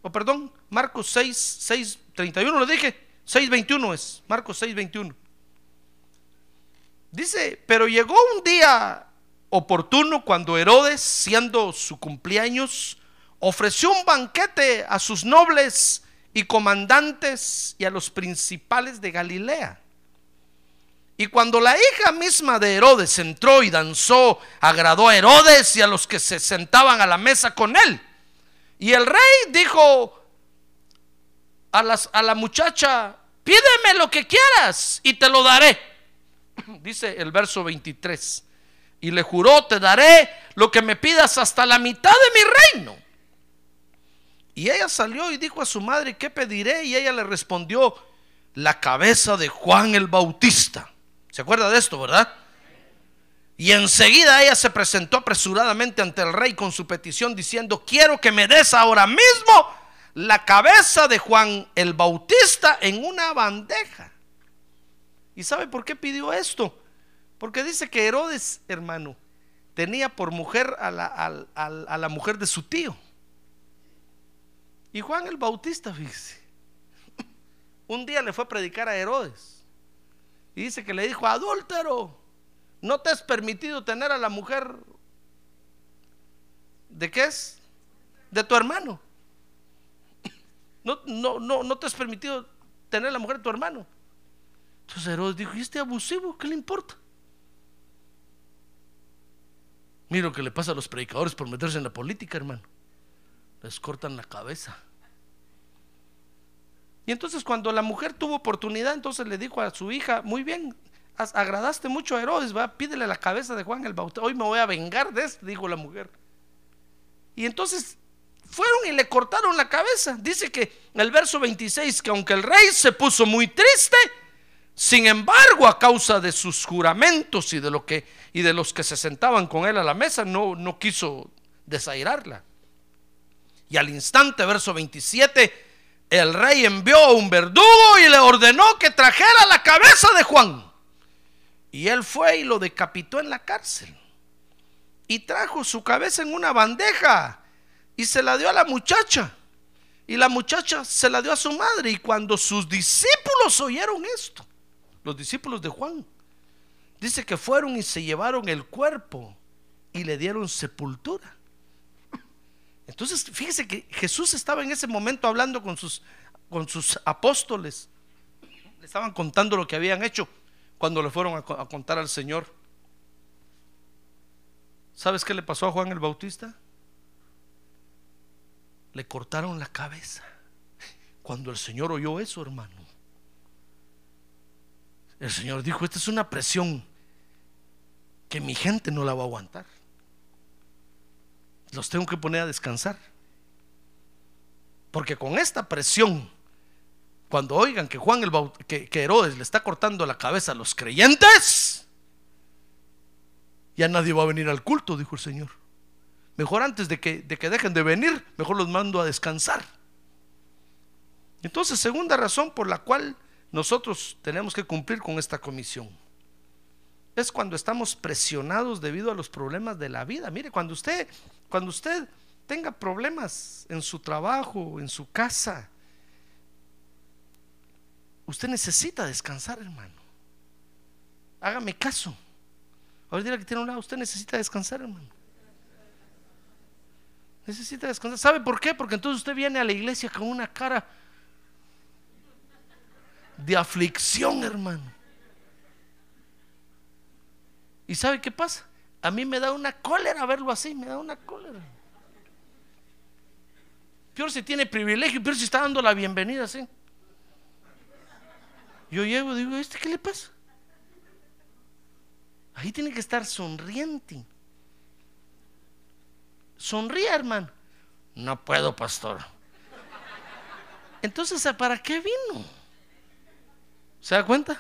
o perdón, Marcos 6, 6, 31 lo dije, 6.21 es, Marcos 6.21. Dice, pero llegó un día oportuno cuando Herodes, siendo su cumpleaños, ofreció un banquete a sus nobles y comandantes y a los principales de Galilea. Y cuando la hija misma de Herodes entró y danzó, agradó a Herodes y a los que se sentaban a la mesa con él. Y el rey dijo a, las, a la muchacha, pídeme lo que quieras y te lo daré. <clears throat> Dice el verso 23. Y le juró, te daré lo que me pidas hasta la mitad de mi reino. Y ella salió y dijo a su madre, ¿qué pediré? Y ella le respondió, la cabeza de Juan el Bautista. ¿Se acuerda de esto, verdad? Y enseguida ella se presentó apresuradamente ante el rey con su petición diciendo, quiero que me des ahora mismo la cabeza de Juan el Bautista en una bandeja. ¿Y sabe por qué pidió esto? Porque dice que Herodes, hermano, tenía por mujer a la, mujer de su tío. Y Juan el Bautista, fíjese, <laughs> un día le fue a predicar a Herodes. Y dice que le dijo, adúltero, no te es permitido tener a la mujer, ¿de qué es? de tu hermano. No, no, no, no te has permitido tener la mujer de tu hermano. Entonces Herodes dijo, ¿y este abusivo? ¿Qué le importa? Mira lo que le pasa a los predicadores por meterse en la política, hermano. Les cortan la cabeza. Y entonces cuando la mujer tuvo oportunidad, entonces le dijo a su hija, muy bien, agradaste mucho a Herodes, va, pídele la cabeza de Juan el Bautista. Hoy me voy a vengar de esto, dijo la mujer. Y entonces fueron y le cortaron la cabeza. Dice que en el verso 26 que aunque el rey se puso muy triste, sin embargo, a causa de sus juramentos y de lo que y de los que se sentaban con él a la mesa, no, no quiso desairarla. Y al instante, verso 27, el rey envió a un verdugo y le ordenó que trajera la cabeza de Juan. Y él fue y lo decapitó en la cárcel. Y trajo su cabeza en una bandeja y se la dio a la muchacha. Y la muchacha se la dio a su madre. Y cuando sus discípulos oyeron esto, los discípulos de Juan, dice que fueron y se llevaron el cuerpo y le dieron sepultura. Entonces, fíjese que Jesús estaba en ese momento hablando con sus, con sus apóstoles. Le estaban contando lo que habían hecho cuando le fueron a, a contar al Señor. ¿Sabes qué le pasó a Juan el Bautista? le cortaron la cabeza. Cuando el Señor oyó eso, hermano, el Señor dijo, esta es una presión que mi gente no la va a aguantar. Los tengo que poner a descansar. Porque con esta presión, cuando oigan que Juan el que, que Herodes le está cortando la cabeza a los creyentes, ya nadie va a venir al culto, dijo el Señor. Mejor antes de que, de que dejen de venir, mejor los mando a descansar. Entonces, segunda razón por la cual nosotros tenemos que cumplir con esta comisión es cuando estamos presionados debido a los problemas de la vida. Mire, cuando usted, cuando usted tenga problemas en su trabajo, en su casa, usted necesita descansar, hermano. Hágame caso. Ahora que tiene un lado, usted necesita descansar, hermano. Necesita descansar. ¿Sabe por qué? Porque entonces usted viene a la iglesia con una cara de aflicción, hermano. ¿Y sabe qué pasa? A mí me da una cólera verlo así, me da una cólera. Peor si tiene privilegio, peor si está dando la bienvenida así. Yo llego y digo, ¿este qué le pasa? Ahí tiene que estar sonriente. Sonríe, hermano. No puedo, pastor. Entonces, ¿para qué vino? ¿Se da cuenta?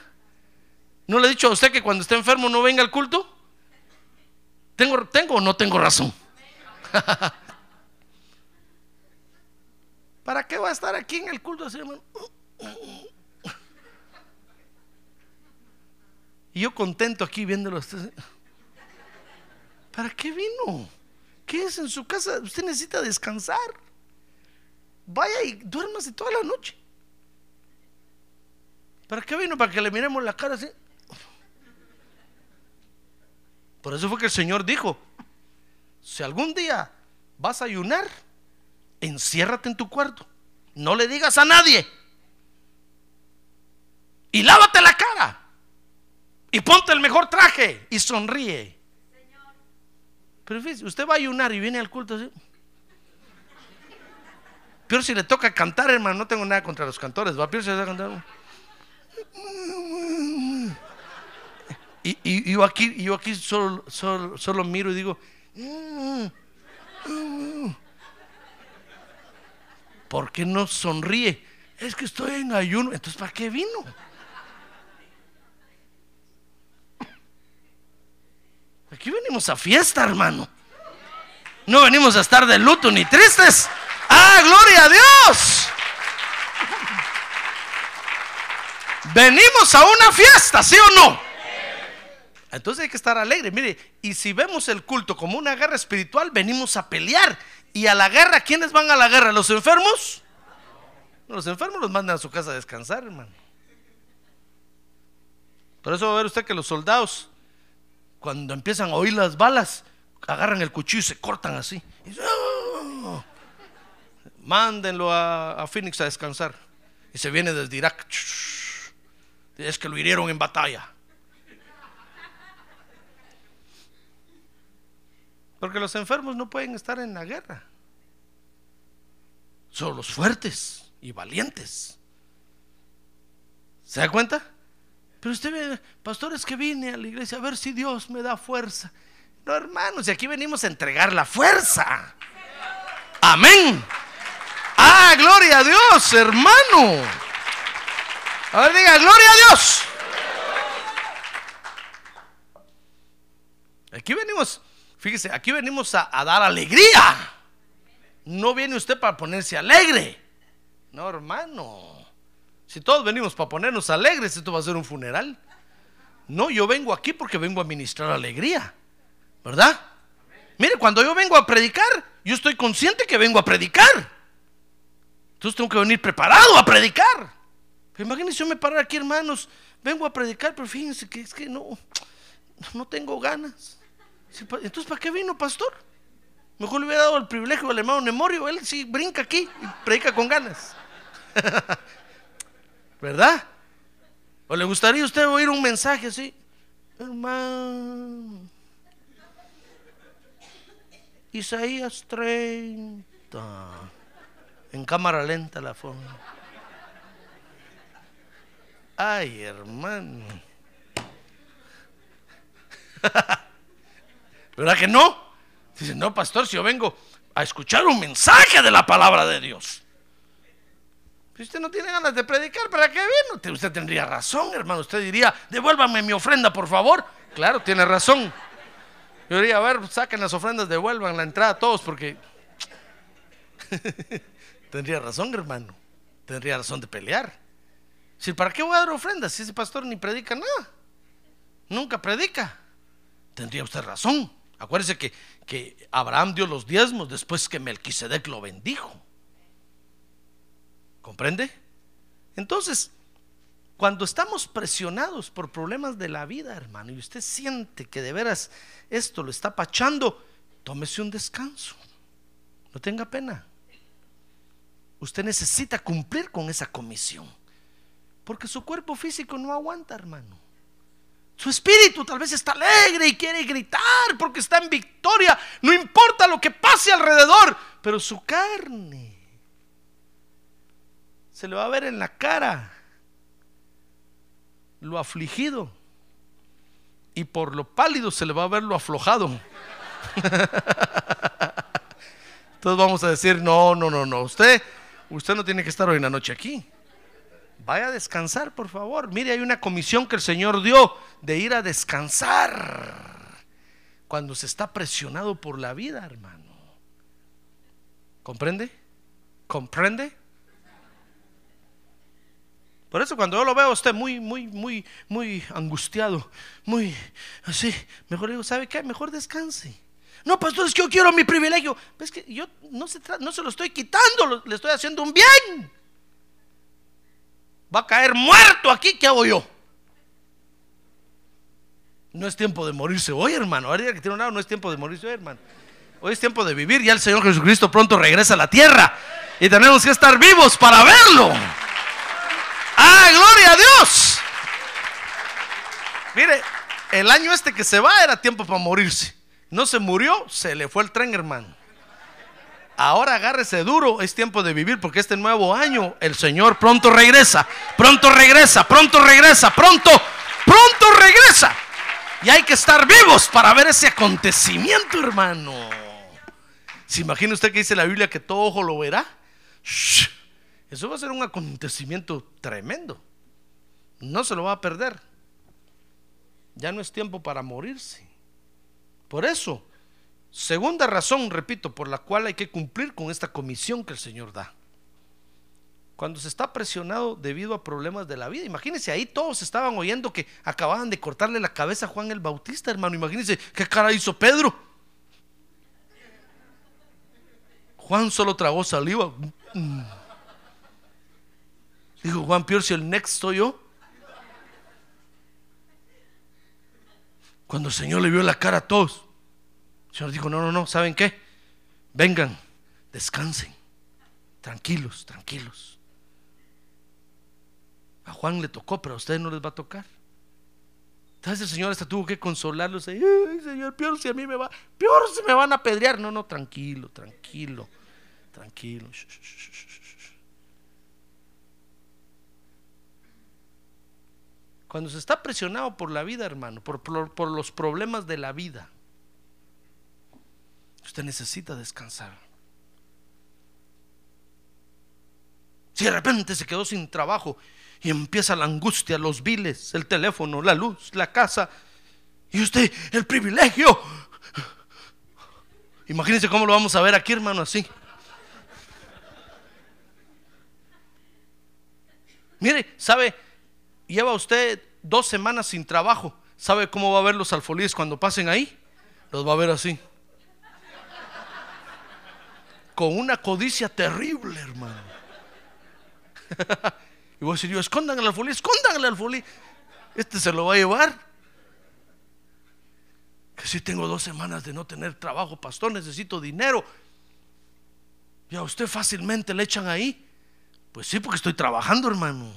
¿No le he dicho a usted que cuando esté enfermo no venga al culto? ¿Tengo, tengo o no tengo razón? <laughs> ¿Para qué va a estar aquí en el culto así, hermano? Y yo contento aquí viéndolo. ¿Para qué vino? es en su casa, usted necesita descansar. Vaya y duérmase toda la noche. ¿Para qué vino? Para que le miremos la cara así. Por eso fue que el Señor dijo, si algún día vas a ayunar, enciérrate en tu cuarto. No le digas a nadie. Y lávate la cara. Y ponte el mejor traje y sonríe. Pero fíjese, usted va a ayunar y viene al culto así. Peor si le toca cantar, hermano, no tengo nada contra los cantores, va, peor si le toca cantar. Y, yo aquí, yo aquí solo, solo, miro y digo, ¿por qué no sonríe? Es que estoy en ayuno, entonces ¿para qué vino? Aquí venimos a fiesta, hermano. No venimos a estar de luto ni tristes. ¡Ah, gloria a Dios! Venimos a una fiesta, ¿sí o no? Entonces hay que estar alegre. Mire, y si vemos el culto como una guerra espiritual, venimos a pelear. Y a la guerra, ¿quiénes van a la guerra? ¿Los enfermos? Los enfermos los mandan a su casa a descansar, hermano. Por eso va a ver usted que los soldados cuando empiezan a oír las balas, agarran el cuchillo y se cortan así. Mándenlo a, a Phoenix a descansar. Y se viene desde Irak. Es que lo hirieron en batalla. Porque los enfermos no pueden estar en la guerra. Son los fuertes y valientes. ¿Se da cuenta? Pero usted ve, pastores que vine a la iglesia a ver si Dios me da fuerza. No, hermanos, y aquí venimos a entregar la fuerza. Amén. Ah, gloria a Dios, hermano. A ver, diga, gloria a Dios. Aquí venimos, fíjese, aquí venimos a, dar alegría. No viene usted para ponerse alegre. No, hermano. Si todos venimos para ponernos alegres, esto va a ser un funeral. No, yo vengo aquí porque vengo a ministrar alegría. ¿Verdad? Mire, cuando yo vengo a predicar, yo estoy consciente que vengo a predicar. Entonces tengo que venir preparado a predicar. Imagínense yo me parar aquí, hermanos. Vengo a predicar, pero fíjense que es que no, no tengo ganas. Entonces, ¿para qué vino, pastor? Mejor le hubiera dado el privilegio al hermano Nemorio. Él sí brinca aquí y predica con ganas. <laughs> ¿Verdad? ¿O le gustaría a usted oír un mensaje así? Hermano. Isaías 30. En cámara lenta la forma. Ay, hermano. <laughs> ¿Verdad que no? Dice, no, pastor, si yo vengo a escuchar un mensaje de la palabra de Dios. Si usted no tiene ganas de predicar, ¿para qué vino? Usted tendría razón, hermano. Usted diría, devuélvame mi ofrenda, por favor. Claro, tiene razón. Yo diría, a ver, saquen las ofrendas, devuelvan la entrada a todos, porque <laughs> tendría razón, hermano. Tendría razón de pelear. Si, ¿para qué voy a dar ofrendas si ese pastor ni predica nada? Nunca predica. Tendría usted razón. Acuérdese que, que Abraham dio los diezmos después que Melquisedec lo bendijo. ¿Comprende? Entonces, cuando estamos presionados por problemas de la vida, hermano, y usted siente que de veras esto lo está pachando, tómese un descanso. No tenga pena. Usted necesita cumplir con esa comisión. Porque su cuerpo físico no aguanta, hermano. Su espíritu tal vez está alegre y quiere gritar porque está en victoria. No importa lo que pase alrededor. Pero su carne se le va a ver en la cara lo afligido. Y por lo pálido se le va a ver lo aflojado. <laughs> Entonces vamos a decir, no, no, no, no. Usted, usted no tiene que estar hoy en la noche aquí. Vaya a descansar, por favor. Mire, hay una comisión que el Señor dio de ir a descansar cuando se está presionado por la vida, hermano. ¿Comprende? ¿Comprende? Por eso cuando yo lo veo a usted muy, muy, muy, muy angustiado, muy así, mejor digo, ¿sabe qué? Mejor descanse. No, pastor, es que yo quiero mi privilegio. Es que yo no se, no se lo estoy quitando, le estoy haciendo un bien. Va a caer muerto aquí, ¿qué hago yo? No es tiempo de morirse hoy, hermano. Ahora que tiene un lado, no es tiempo de morirse hoy, hermano. Hoy es tiempo de vivir. Ya el Señor Jesucristo pronto regresa a la tierra. Y tenemos que estar vivos para verlo. ¡Ah, gloria a Dios! Mire, el año este que se va era tiempo para morirse. No se murió, se le fue el tren, hermano. Ahora agárrese duro, es tiempo de vivir porque este nuevo año el Señor pronto regresa, pronto regresa, pronto regresa, pronto, pronto regresa. Y hay que estar vivos para ver ese acontecimiento, hermano. ¿Se imagina usted que dice la Biblia que todo ojo lo verá? Eso va a ser un acontecimiento tremendo. No se lo va a perder. Ya no es tiempo para morirse. Por eso, segunda razón, repito, por la cual hay que cumplir con esta comisión que el Señor da. Cuando se está presionado debido a problemas de la vida. Imagínense, ahí todos estaban oyendo que acababan de cortarle la cabeza a Juan el Bautista, hermano. Imagínense qué cara hizo Pedro. Juan solo tragó saliva. Mm. Dijo Juan Pior, el next soy yo. Cuando el Señor le vio la cara a todos, el Señor dijo, no, no, no, ¿saben qué? Vengan, descansen, Tranquilos, tranquilos. A Juan le tocó, pero a ustedes no les va a tocar. Entonces el Señor hasta tuvo que consolarlos. Señor, peor si a mí me va, peor si me van a apedrear. No, no, tranquilo, tranquilo, tranquilo. Cuando se está presionado por la vida, hermano, por, por- por los problemas de la vida, usted necesita descansar. Si de repente se quedó sin trabajo y empieza la angustia, los biles, el teléfono, la luz, la casa, y usted el privilegio. Imagínense cómo lo vamos a ver aquí, hermano, así. Mire, ¿sabe? Lleva usted dos semanas sin trabajo. ¿Sabe cómo va a ver los alfolíes cuando pasen ahí? Los va a ver así. Con una codicia terrible, hermano. <laughs> y voy a decir yo, escondan el alfolí, escondan el alfolí. Este se lo va a llevar. Que si tengo dos semanas de no tener trabajo, pastor, necesito dinero. Y a usted fácilmente le echan ahí. Pues sí, porque estoy trabajando, hermano.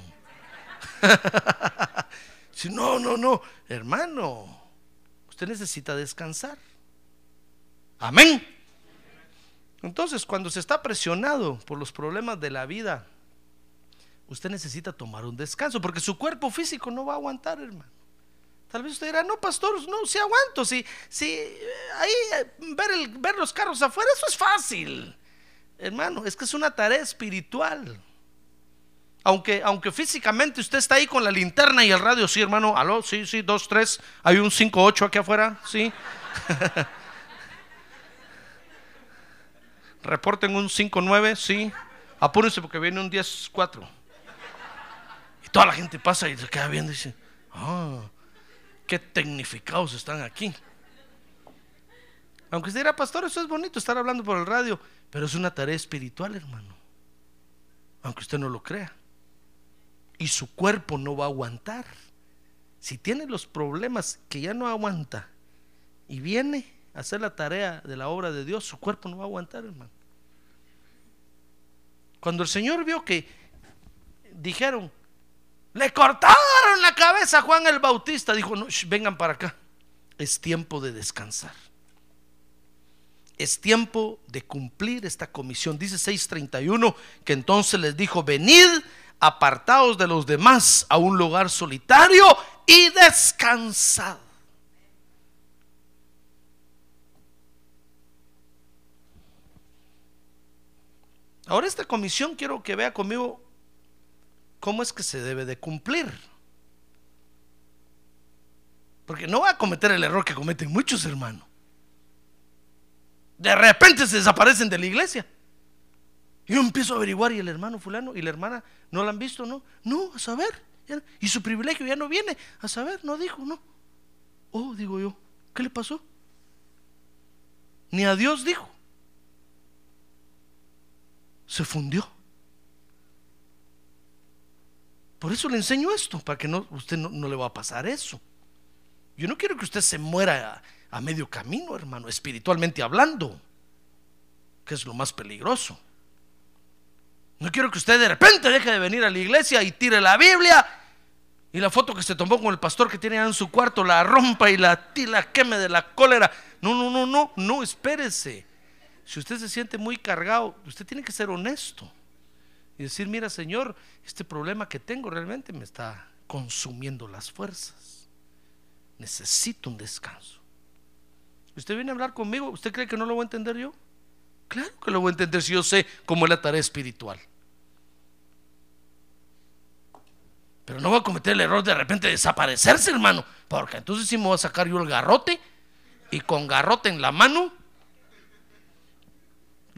<laughs> si no, no, no, hermano, usted necesita descansar. Amén. Entonces, cuando se está presionado por los problemas de la vida, usted necesita tomar un descanso, porque su cuerpo físico no va a aguantar, hermano. Tal vez usted dirá, no, pastor, no, sí aguanto, sí, sí, eh, ahí eh, ver, el- ver los carros afuera, eso es fácil. Hermano, es que es una tarea espiritual. Aunque, aunque físicamente usted está ahí con la linterna y el radio, sí, hermano, aló, sí, sí, dos, tres, hay un 5-8 aquí afuera, sí. <laughs> Reporten un 5-9, sí. Apúrense porque viene un 10-4. Y toda la gente pasa y se queda viendo y dice, ah, qué tecnificados están aquí. Aunque usted dirá, pastor, eso es bonito estar hablando por el radio, pero es una tarea espiritual, hermano. Aunque usted no lo crea. Y su cuerpo no va a aguantar. Si tiene los problemas que ya no aguanta y viene hacer la tarea de la obra de Dios, su cuerpo no va a aguantar, hermano. Cuando el Señor vio que dijeron, le cortaron la cabeza a Juan el Bautista, dijo, no, vengan para acá. Es tiempo de descansar. Es tiempo de cumplir esta comisión. Dice 6:31 que entonces les dijo, venid apartados de los demás a un lugar solitario y descansad. Ahora esta comisión quiero que vea conmigo cómo es que se debe de cumplir. Porque no va a cometer el error que cometen muchos hermanos. De repente se desaparecen de la iglesia. Yo empiezo a averiguar y el hermano fulano y la hermana no la han visto, ¿no? No, a saber. Y su privilegio ya no viene. A saber, no dijo, no. Oh, digo yo, ¿qué le pasó? Ni a Dios dijo. Se fundió. Por eso le enseño esto, para que no, usted no, le va a pasar eso. Yo no quiero que usted se muera a, medio camino, hermano, espiritualmente hablando, que es lo más peligroso. No quiero que usted de repente deje de venir a la iglesia y tire la Biblia y la foto que se tomó con el pastor que tiene en su cuarto la rompa y la, la queme de la cólera. No, no, no, no, no, espérese. Si usted se siente muy cargado, usted tiene que ser honesto y decir, mira Señor, este problema que tengo realmente me está consumiendo las fuerzas. Necesito un descanso. Usted viene a hablar conmigo, ¿usted cree que no lo voy a entender yo? Claro que lo voy a entender si yo sé cómo es la tarea espiritual. Pero no voy a cometer el error de repente de desaparecerse, hermano, porque entonces sí me voy a sacar yo el garrote y con garrote en la mano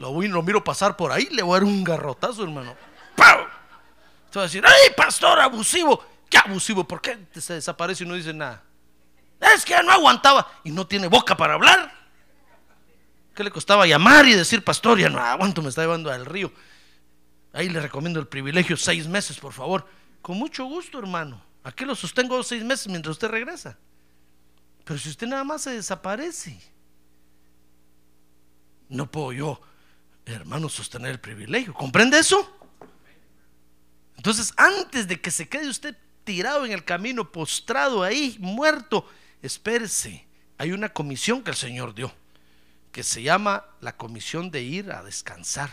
lo voy lo miro pasar por ahí, le voy a dar un garrotazo, hermano. ¡Pau! Te va a decir, ¡ay, pastor abusivo! ¿Qué abusivo? ¿Por qué se desaparece y no dice nada? Es que ya no aguantaba y no tiene boca para hablar. ¿Qué le costaba llamar y decir, pastor, ya no aguanto, me está llevando al río? Ahí le recomiendo el privilegio, seis meses, por favor. Con mucho gusto, hermano. Aquí lo sostengo seis meses mientras usted regresa. Pero si usted nada más se desaparece, no puedo yo hermano, sostener el privilegio. ¿Comprende eso? Entonces, antes de que se quede usted tirado en el camino, postrado ahí, muerto, espérese. Hay una comisión que el Señor dio, que se llama la comisión de ir a descansar.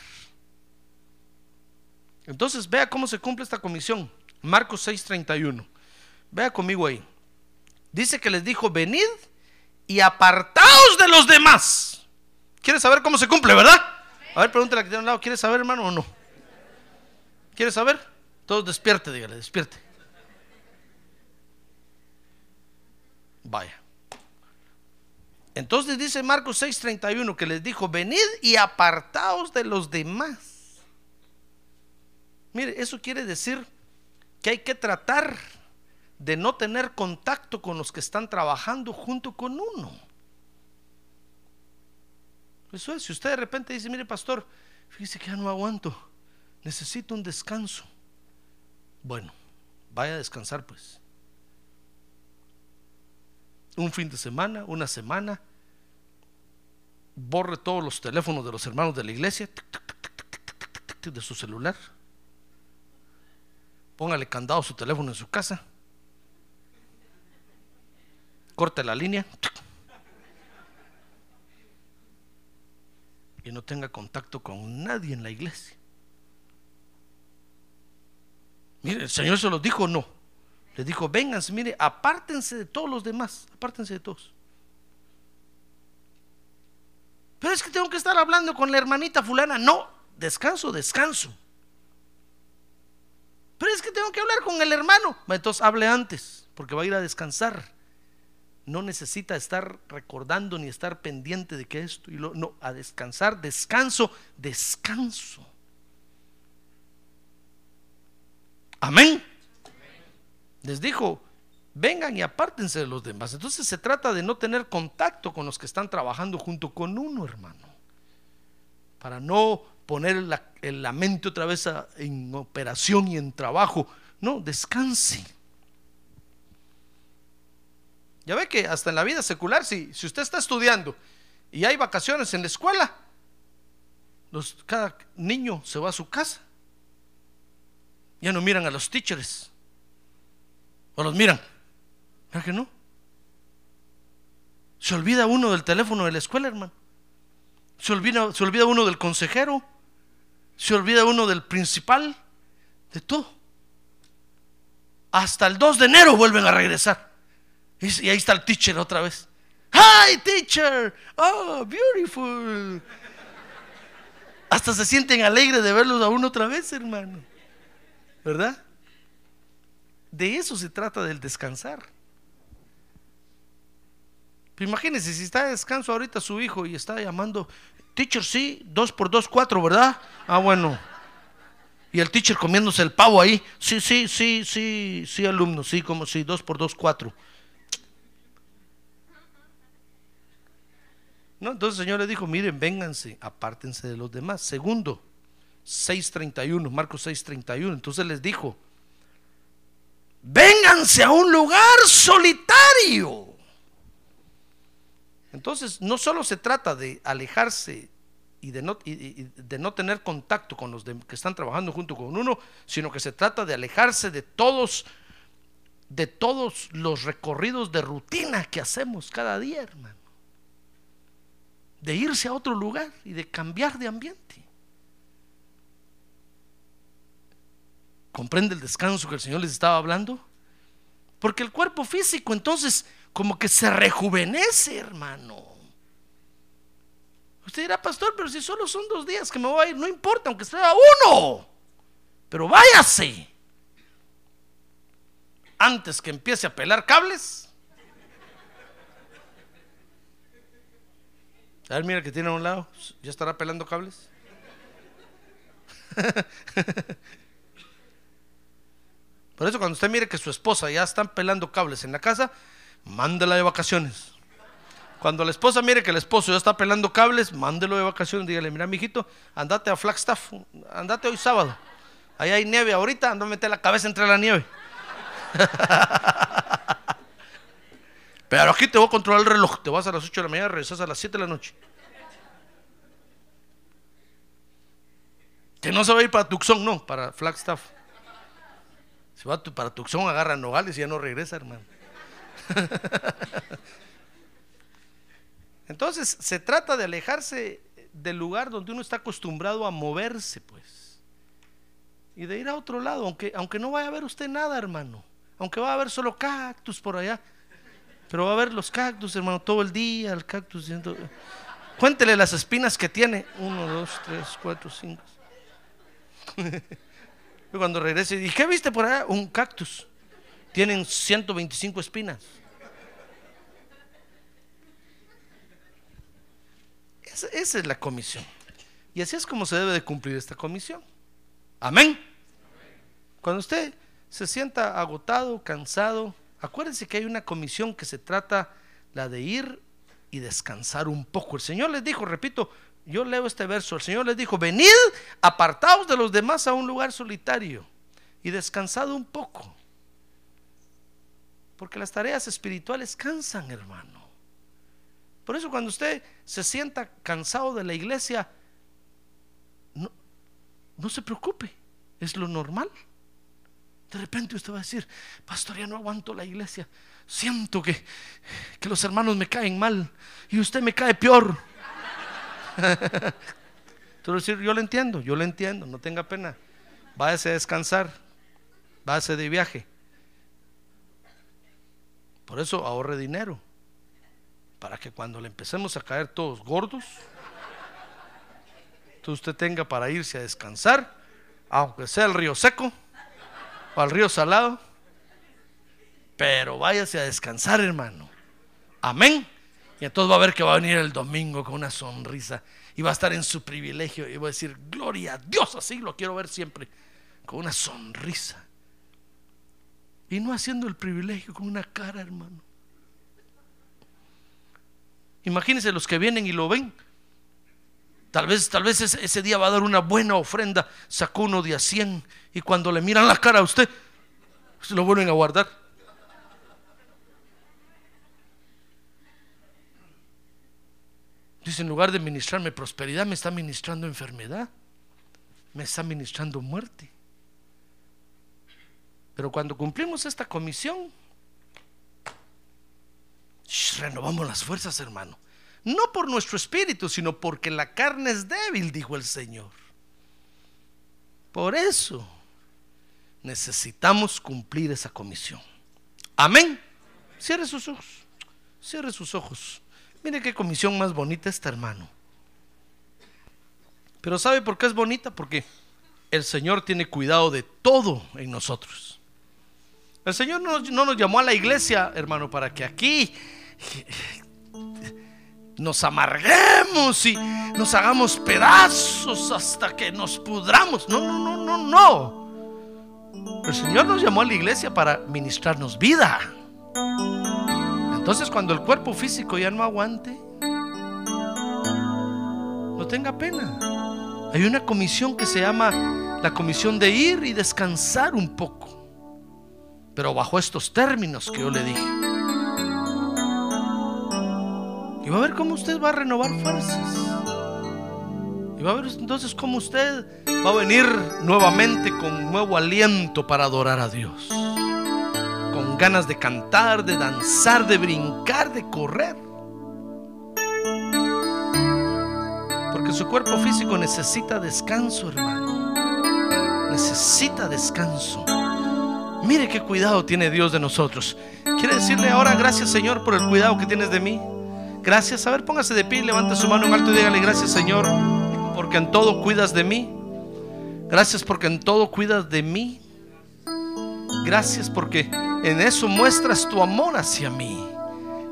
Entonces, vea cómo se cumple esta comisión. Marcos 6:31. Vea conmigo ahí. Dice que les dijo, venid y apartaos de los demás. ¿Quieres saber cómo se cumple, verdad? A ver, pregúntale a que tiene un lado, ¿quieres saber, hermano, o no? ¿Quieres saber? Todos despierte, dígale, despierte. Vaya. Entonces dice Marcos 6:31 que les dijo, venid y apartaos de los demás. Mire, eso quiere decir que hay que tratar de no tener contacto con los que están trabajando junto con uno. Eso es, si usted de repente dice, mire pastor, fíjese que ya no aguanto, necesito un descanso. Bueno, vaya a descansar pues. Un fin de semana, una semana, borre todos los teléfonos de los hermanos de la iglesia, de su celular, póngale candado su teléfono en su casa, corte la línea y no tenga contacto con nadie en la iglesia. Mire, el Señor se los dijo, no. Les dijo, vénganse, mire, apártense de todos los demás, apártense de todos. Pero es que tengo que estar hablando con la hermanita fulana. No, descanso, descanso. Pero es que tengo que hablar con el hermano. Entonces hable antes, porque va a ir a descansar. No necesita estar recordando ni estar pendiente de que esto y lo. No, a descansar, descanso, descanso. Amén. Les dijo, vengan y apártense de los demás. Entonces se trata de no tener contacto con los que están trabajando junto con uno, hermano. Para no poner la, mente otra vez en operación y en trabajo. No, descanse. Ya ve que hasta en la vida secular, si, si usted está estudiando y hay vacaciones en la escuela, los, cada niño se va a su casa. Ya no miran a los teachers. O los miran. ¿Verdad que no? Se olvida uno del teléfono de la escuela, hermano. Se olvida, se olvida uno del consejero. Se olvida uno del principal. De todo. Hasta el 2 de enero vuelven a regresar. Y ahí está el teacher otra vez. Hi, teacher. Oh, beautiful. Hasta se sienten alegres de verlos a uno otra vez, hermano. ¿Verdad? De eso se trata del descansar. Pero imagínense, si está de descanso ahorita su hijo y está llamando, teacher, sí, dos por dos, cuatro, ¿verdad? Ah, bueno. Y el teacher comiéndose el pavo ahí, sí, sí, sí, sí, sí, alumno, sí, como sí, dos por dos, cuatro. No, entonces el Señor le dijo, miren, vénganse, apártense de los demás. Segundo, 6.31, Marcos 6.31. Entonces les dijo, vénganse a un lugar solitario. Entonces, no solo se trata de alejarse y de no, de no tener contacto con los que están trabajando junto con uno, sino que se trata de alejarse de todos, de todos los recorridos de rutina que hacemos cada día, hermano. De irse a otro lugar y de cambiar de ambiente. ¿Comprende el descanso que el Señor les estaba hablando? Porque el cuerpo físico entonces como que se rejuvenece, hermano. Usted dirá, pastor, pero si solo son dos días que me voy a ir, no importa, aunque sea uno, pero váyase. Antes que empiece a pelar cables. A ver, mira que tiene a un lado, ¿ya estará pelando cables? <laughs> Por eso cuando usted mire que su esposa ya están pelando cables en la casa, mándela de vacaciones. Cuando la esposa mire que el esposo ya está pelando cables, mándelo de vacaciones. Dígale, mira, mijito, andate a Flagstaff, andate hoy sábado. Ahí hay nieve ahorita, anda a meter la cabeza entre la nieve. <laughs> Pero aquí te voy a controlar el reloj. Te vas a las 8 de la mañana, regresas a las 7 de la noche. Que no se va a ir para Tucson, no, para Flagstaff. Si va para Tucson, agarra Nogales y ya no regresa, hermano. <laughs> Entonces, se trata de alejarse del lugar donde uno está acostumbrado a moverse, pues. Y de ir a otro lado, aunque, aunque no vaya a ver usted nada, hermano. Aunque va a haber solo cactus por allá. Pero va a ver los cactus, hermano, todo el día, el cactus. Cuéntele las espinas que tiene. Uno, dos, tres, cuatro, cinco. <laughs> y cuando regrese, ¿y qué viste por allá? Un cactus. Tienen 125 espinas. Esa, esa es la comisión. Y así es como se debe de cumplir esta comisión. Amén. Cuando usted se sienta agotado, cansado, acuérdense que hay una comisión que se trata la de ir y descansar un poco. El Señor les dijo, repito, yo leo este verso, el Señor les dijo, venid apartaos de los demás a un lugar solitario y descansad un poco. Porque las tareas espirituales cansan, hermano. Por eso cuando usted se sienta cansado de la iglesia, no, no se preocupe, es lo normal. De repente usted va a decir, pastor, ya no aguanto la iglesia. Siento que, que los hermanos me caen mal y usted me cae peor. <laughs> Entonces, yo lo entiendo, yo lo entiendo, no tenga pena. Váyase a descansar, váyase de viaje. Por eso ahorre dinero, para que cuando le empecemos a caer todos gordos, entonces usted tenga para irse a descansar, aunque sea el río seco al río salado. Pero váyase a descansar, hermano. Amén. Y entonces va a ver que va a venir el domingo con una sonrisa y va a estar en su privilegio y va a decir, gloria a Dios, así lo quiero ver siempre, con una sonrisa. Y no haciendo el privilegio con una cara, hermano. Imagínense los que vienen y lo ven. Tal vez, tal vez ese, día va a dar una buena ofrenda. Sacó uno de a 100 y cuando le miran la cara a usted, se lo vuelven a guardar. Dice, en lugar de ministrarme prosperidad, me está ministrando enfermedad. Me está ministrando muerte. Pero cuando cumplimos esta comisión, renovamos las fuerzas, hermano. No por nuestro espíritu, sino porque la carne es débil, dijo el Señor. Por eso necesitamos cumplir esa comisión. Amén. Cierre sus ojos. Cierre sus ojos. Mire qué comisión más bonita esta, hermano. Pero ¿sabe por qué es bonita? Porque el Señor tiene cuidado de todo en nosotros. El Señor no, no nos llamó a la iglesia, hermano, para que aquí nos amarguemos y nos hagamos pedazos hasta que nos pudramos. No, no, no, no, no. El Señor nos llamó a la iglesia para ministrarnos vida. Entonces cuando el cuerpo físico ya no aguante, no tenga pena. Hay una comisión que se llama la comisión de ir y descansar un poco, pero bajo estos términos que yo le dije. Y va a ver cómo usted va a renovar fuerzas. Y va a ver entonces cómo usted va a venir nuevamente con nuevo aliento para adorar a Dios. Con ganas de cantar, de danzar, de brincar, de correr. Porque su cuerpo físico necesita descanso, hermano. Necesita descanso. Mire qué cuidado tiene Dios de nosotros. Quiere decirle ahora gracias Señor por el cuidado que tienes de mí. Gracias. A ver, póngase de pie, levante su mano en alto y dígale gracias Señor, porque en todo cuidas de mí. Gracias porque en todo cuidas de mí. Gracias porque en eso muestras tu amor hacia mí.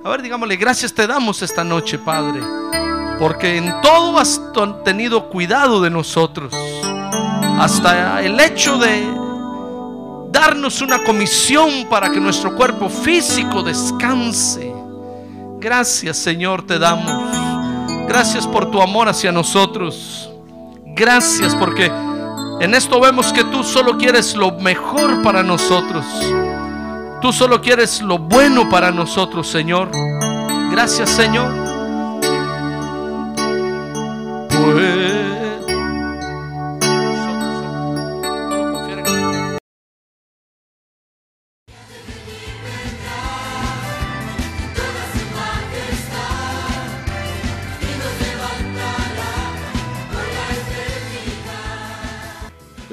A ver, digámosle, gracias te damos esta noche, Padre, porque en todo has tenido cuidado de nosotros. Hasta el hecho de darnos una comisión para que nuestro cuerpo físico descanse. Gracias Señor te damos. Gracias por tu amor hacia nosotros. Gracias porque en esto vemos que tú solo quieres lo mejor para nosotros. Tú solo quieres lo bueno para nosotros, Señor. Gracias, Señor. Pues